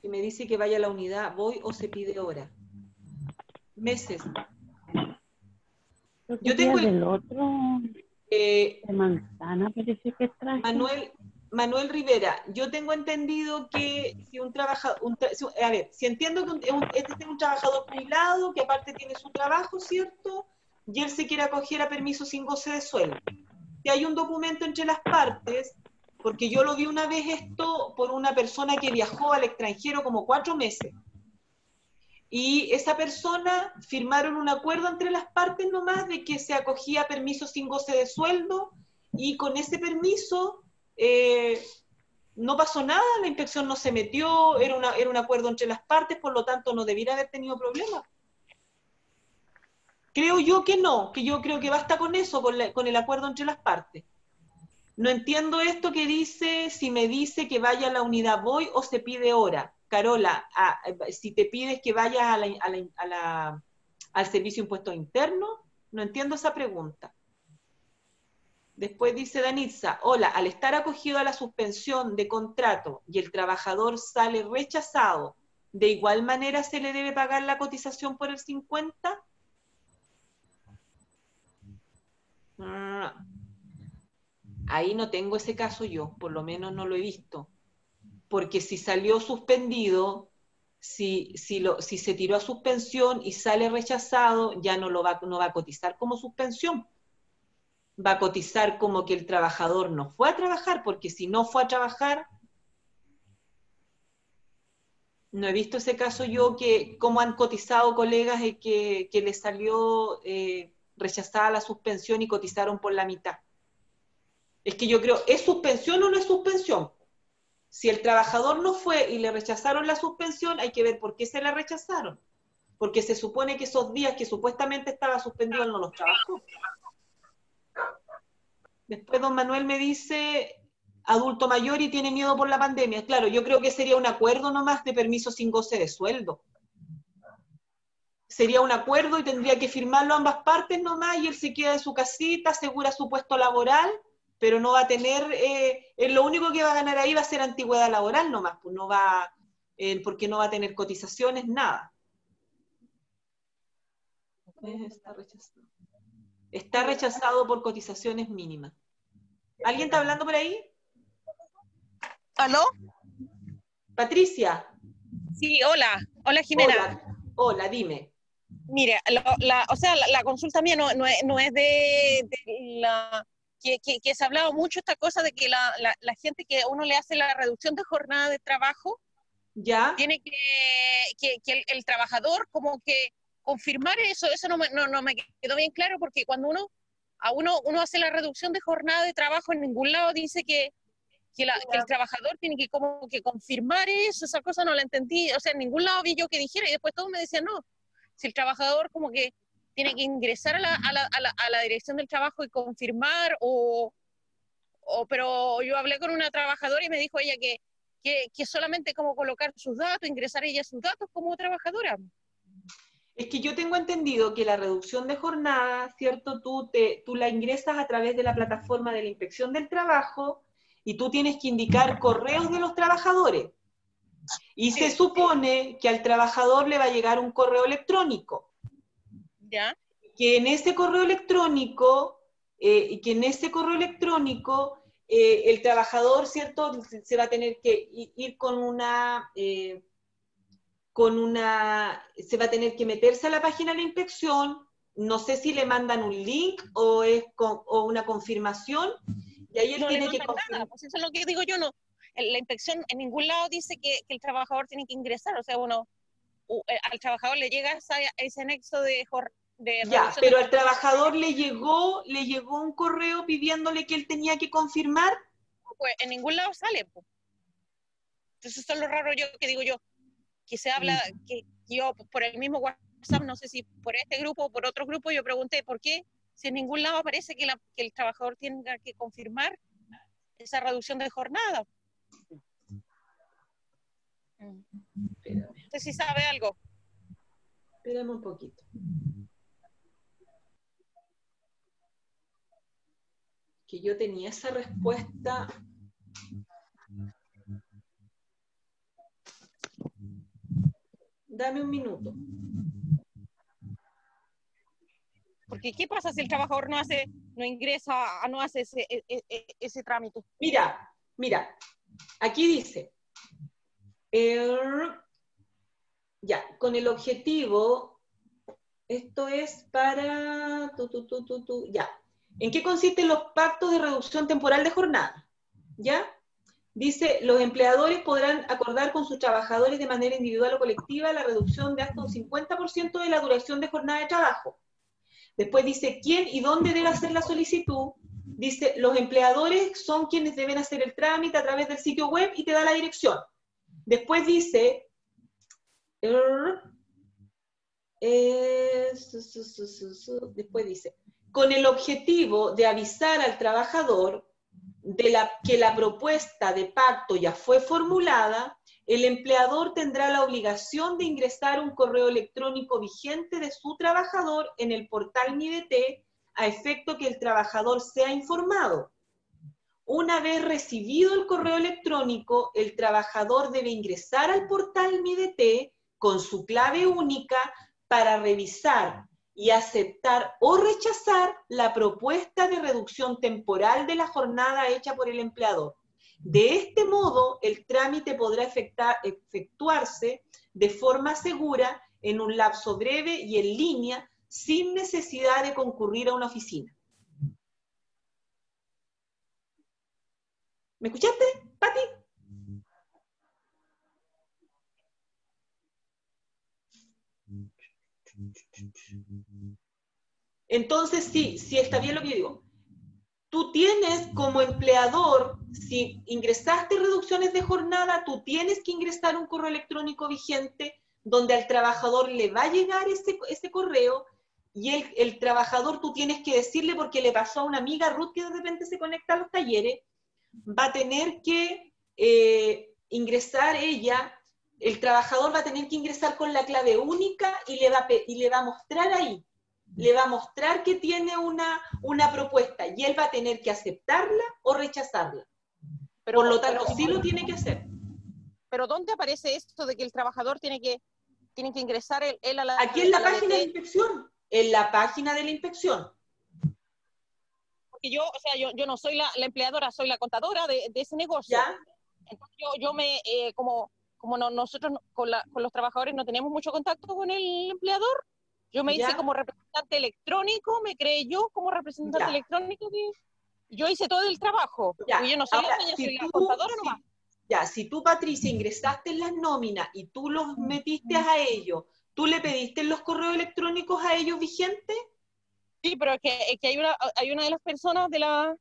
S1: Que me dice que vaya a la unidad, ¿voy o se pide hora? Meses.
S4: Yo tengo el, otro eh, de manzana, parece que traje.
S1: Manuel, Manuel Rivera, yo tengo entendido que si un trabajador, a ver, si entiendo que este es un trabajador jubilado, que aparte tiene su trabajo, ¿cierto? Y él se quiere acoger a permiso sin goce de sueldo. Si hay un documento entre las partes, porque yo lo vi una vez esto por una persona que viajó al extranjero como cuatro meses. Y esa persona firmaron un acuerdo entre las partes nomás de que se acogía permiso sin goce de sueldo y con ese permiso eh, no pasó nada, la inspección no se metió, era, una, era un acuerdo entre las partes, por lo tanto no debiera haber tenido problemas. Creo yo que no, que yo creo que basta con eso, con, con el acuerdo entre las partes. No entiendo esto que dice, si me dice que vaya a la unidad voy o se pide hora. Carola, si te pides que vayas a la, al servicio impuesto interno, no entiendo esa pregunta. Después dice Danitza, hola, al estar acogido a la suspensión de contrato y el trabajador sale rechazado, ¿de igual manera se le debe pagar la cotización por el 50? Mm. Ahí no tengo ese caso yo, por lo menos no lo he visto. Porque si salió suspendido, si, si, lo, si se tiró a suspensión y sale rechazado, ya no, lo va, no va a cotizar como suspensión va a cotizar como que el trabajador no fue a trabajar, porque si no fue a trabajar, no he visto ese caso yo que como han cotizado colegas y que, que les salió eh, rechazada la suspensión y cotizaron por la mitad. Es que yo creo, ¿es suspensión o no es suspensión? Si el trabajador no fue y le rechazaron la suspensión, hay que ver por qué se la rechazaron. Porque se supone que esos días que supuestamente estaba suspendido no los trabajó. Después don Manuel me dice, adulto mayor y tiene miedo por la pandemia. Claro, yo creo que sería un acuerdo nomás de permiso sin goce de sueldo. Sería un acuerdo y tendría que firmarlo ambas partes nomás y él se queda en su casita, asegura su puesto laboral, pero no va a tener, eh, lo único que va a ganar ahí va a ser antigüedad laboral nomás, pues no va, eh, porque no va a tener cotizaciones, nada. Está rechazado. Está rechazado por cotizaciones mínimas. ¿Alguien está hablando por ahí?
S5: ¿Aló?
S1: Patricia.
S5: Sí, hola. Hola, Jimena.
S1: Hola, dime.
S5: Mire, la, o sea, la, consulta mía no, es de, la... Que, se ha hablado mucho esta cosa de que la, gente que uno le hace la reducción de jornada de trabajo,
S1: ya.
S5: tiene que, que, el, trabajador como que confirmar eso, eso no me, no, me quedó bien claro porque cuando uno, a uno, uno hace la reducción de jornada de trabajo, en ningún lado dice que, que, el trabajador tiene que como que confirmar eso, esa cosa no la entendí, o sea, en ningún lado vi yo que dijera y después todos me decían, no, si el trabajador como que tiene que ingresar a la, a la, a la, dirección del trabajo y confirmar o, o, pero yo hablé con una trabajadora y me dijo ella que, que, que solamente como colocar sus datos, ingresar ella sus datos como trabajadora.
S1: Es que yo tengo entendido que la reducción de jornada, ¿cierto? Tú, te, tú la ingresas a través de la plataforma de la inspección del trabajo y tú tienes que indicar correos de los trabajadores. Y se supone que al trabajador le va a llegar un correo electrónico.
S5: ¿Ya?
S1: Que en ese correo electrónico, eh, que en ese correo electrónico eh, el trabajador, ¿cierto? Se va a tener que ir con una... Eh, con una, se va a tener que meterse a la página de la inspección, no sé si le mandan un link o es o una confirmación, y ahí él tiene que
S5: confirmar. Pues eso es lo que digo yo, no, la inspección en ningún lado dice que, el trabajador tiene que ingresar, o sea, uno, eh, al trabajador le llega ese anexo de, de
S1: ya, pero al trabajador le llegó, le llegó un correo pidiéndole que él tenía que confirmar.
S5: Pues en ningún lado sale. Pues. Entonces eso es lo raro yo que digo yo, que se habla, que yo por el mismo WhatsApp, no sé si por este grupo o por otro grupo, yo pregunté por qué, si en ningún lado aparece que, que el trabajador tenga que confirmar esa reducción de jornada. Usted sí sabe algo.
S1: Espérame un poquito. Que yo tenía esa respuesta. Dame un minuto.
S5: Porque ¿qué pasa si el trabajador no hace, no ingresa, no hace ese, e, e, e, ese, trámite?
S1: Mira, mira, aquí dice, ya, con el objetivo, esto es para, ya, ¿en qué consisten los pactos de reducción temporal de jornada? ¿Ya? Dice, los empleadores podrán acordar con sus trabajadores de manera individual o colectiva la reducción de hasta un 50% de la duración de jornada de trabajo Después dice quién y dónde debe hacer la solicitud. Dice, los empleadores son quienes deben hacer el trámite a través del sitio web y te da la dirección. Después dice, después dice, con el objetivo de avisar al trabajador de la, que la propuesta de pacto ya fue formulada, el empleador tendrá la obligación de ingresar un correo electrónico vigente de su trabajador en el portal MIDT a efecto que el trabajador sea informado. Una vez recibido el correo electrónico, el trabajador debe ingresar al portal MIDT con su clave única para revisar y aceptar o rechazar la propuesta de reducción temporal de la jornada hecha por el empleador. De este modo, el trámite podrá efectuarse de forma segura en un lapso breve y en línea sin necesidad de concurrir a una oficina. ¿Me escuchaste, Pati? Entonces, sí, sí está bien lo que yo digo. Tú tienes como empleador, si ingresaste reducciones de jornada, tú tienes que ingresar un correo electrónico vigente donde al trabajador le va a llegar ese, ese correo y el, el, trabajador tú tienes que decirle porque le pasó a una amiga Ruth que de repente se conecta a los talleres, va a tener que eh, ingresar ella, el trabajador va a tener que ingresar con la clave única y le va y le va a mostrar ahí le va a mostrar que tiene una, una propuesta y él va a tener que aceptarla o rechazarla. Pero, Por lo tanto, sí lo tiene que hacer.
S5: Pero ¿dónde aparece esto de que el trabajador tiene que, tiene que ingresar él, a la...
S1: Aquí en la, página de inspección, en la página de la inspección.
S5: Porque yo, o sea, yo, yo no soy la, empleadora, soy la contadora de, ese negocio. ¿Ya? Entonces yo, yo me, eh, como, como nosotros con, la, con los trabajadores no tenemos mucho contacto con el empleador, yo me hice como representante electrónico, me creé yo como representante electrónico. yo hice todo el trabajo. Yo no soy la soy la contadora nomás.
S1: Ya, si tú, Patricia, ingresaste en las nóminas y tú los metiste a ellos, ¿tú le pediste los correos electrónicos a ellos vigentes?
S5: Sí, pero es que, es que hay, una, hay una de las personas de las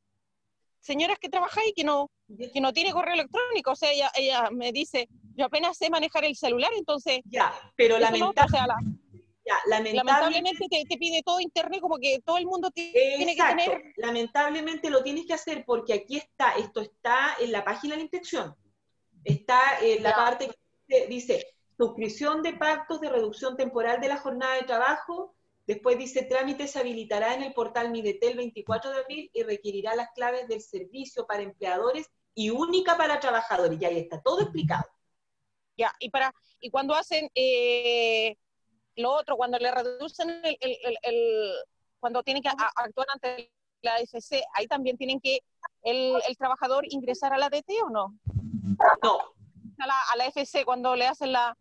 S5: señoras que trabaja ahí que no, que no tiene correo electrónico. O sea, ella, ella me dice, yo apenas sé manejar el celular, entonces...
S1: Ya, pero lamentablemente
S5: lamentablemente, te, pide todo internet, como que todo el mundo tiene que tener.
S1: Lamentablemente lo tienes que hacer porque aquí está, esto está en la página de la inspección. Está en la parte que dice suscripción de pactos de reducción temporal de la jornada de trabajo. Después dice trámite se habilitará en el portal Midetel el 24 de abril y requerirá las claves del servicio para empleadores y única para trabajadores. Y ahí está todo explicado.
S5: Ya, y para, y cuando hacen eh, lo otro, cuando le reducen el, el, el, cuando tienen que actuar ante la AFC, ahí también tienen que el, trabajador ingresar a la DT o no?
S1: No.
S5: A la, a la FC cuando le hacen la,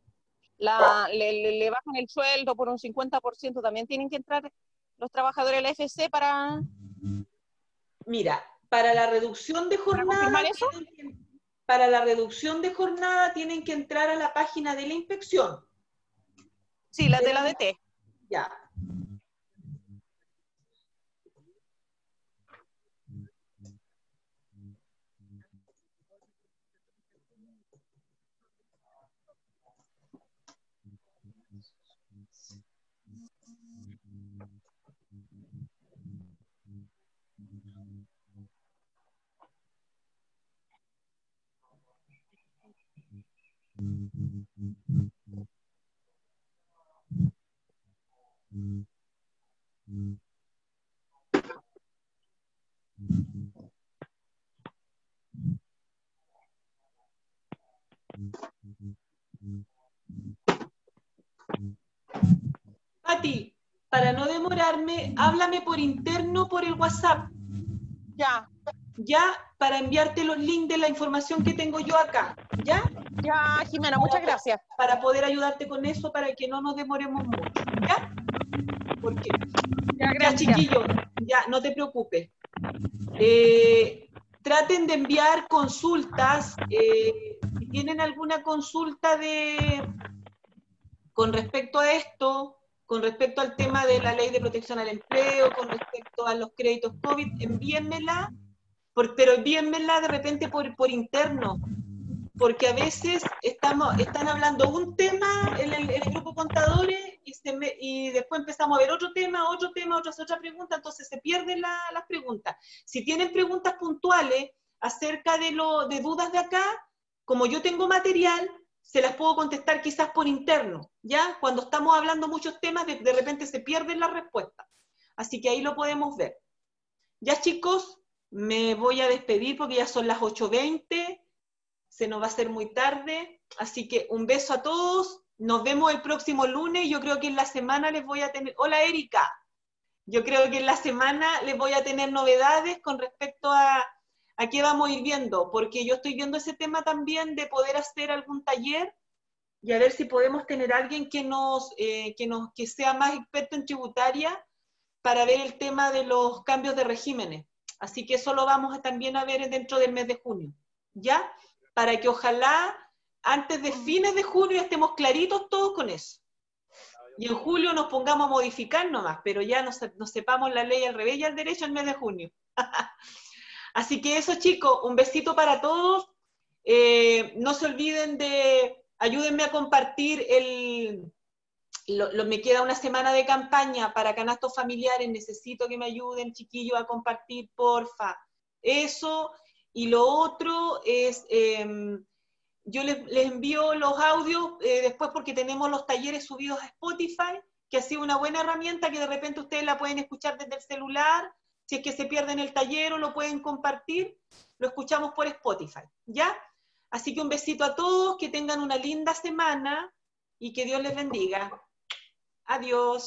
S5: la le, le, bajan el sueldo por un 50%, también tienen que entrar los trabajadores de la FC para...
S1: Mira, para la reducción de jornada... ¿Para eso? Para la reducción de jornada tienen que entrar a la página de la inspección
S5: Sí, la de la DT.
S1: Ya. Pati, para no demorarme, háblame por interno por el WhatsApp.
S5: Ya,
S1: Ya, para enviarte los links de la información que tengo yo acá. ¿Ya?
S5: ya, Jimena, muchas gracias.
S1: Para poder ayudarte con eso, para que no nos demoremos mucho. ¿Ya? Porque
S5: Ya,
S1: Ya,
S5: gracias.
S1: chiquillos, ya, no te preocupes. Eh, traten de enviar consultas. eh, si tienen alguna consulta de con respecto a esto, con respecto al tema de la ley de protección al empleo, con respecto a los créditos COVID, envíenmela, por- pero envíenmela de repente por, por interno, porque a veces estamos, están hablando un tema en el, en el grupo contadores y, se me- y después empezamos a ver otro tema, otro tema, otra, otra pregunta, entonces se pierden la- las preguntas. Si tienen preguntas puntuales acerca de, lo, de dudas de acá, como yo tengo material, se las puedo contestar quizás por interno, ¿ya? Cuando estamos hablando muchos temas, de, de repente se pierden las respuestas. Así que ahí lo podemos ver. Ya chicos, me voy a despedir porque ya son las 8.20 se nos va a hacer muy tarde, así que un beso a todos, nos vemos el próximo lunes, yo creo que en la semana les voy a tener, hola Erika, yo creo que en la semana les voy a tener novedades con respecto a, a qué vamos a ir viendo, porque yo estoy viendo ese tema también de poder hacer algún taller y a ver si podemos tener alguien que nos, eh, que nos, que sea más experto en tributaria para ver el tema de los cambios de regímenes. Así que eso lo vamos a también a ver dentro del mes de junio, ¿ya? para que ojalá antes de fines de junio estemos claritos todos con eso. Y en julio nos pongamos a modificar nomás, pero ya nos, nos sepamos la ley al revés y al derecho el mes de junio. Así que eso chicos, un besito para todos. Eh, no se olviden de, ayúdenme a compartir el, lo, me queda una semana de campaña para canastos familiares, necesito que me ayuden chiquillos a compartir, porfa. Eso, y lo otro es, em, yo les, les envío los audios eh, después porque tenemos los talleres subidos a Spotify, que ha sido una buena herramienta que de repente ustedes la pueden escuchar desde el celular, si es que se pierden el taller o lo pueden compartir, lo escuchamos por Spotify, ¿ya? Así que un besito a todos, que tengan una linda semana y que Dios les bendiga. Adiós.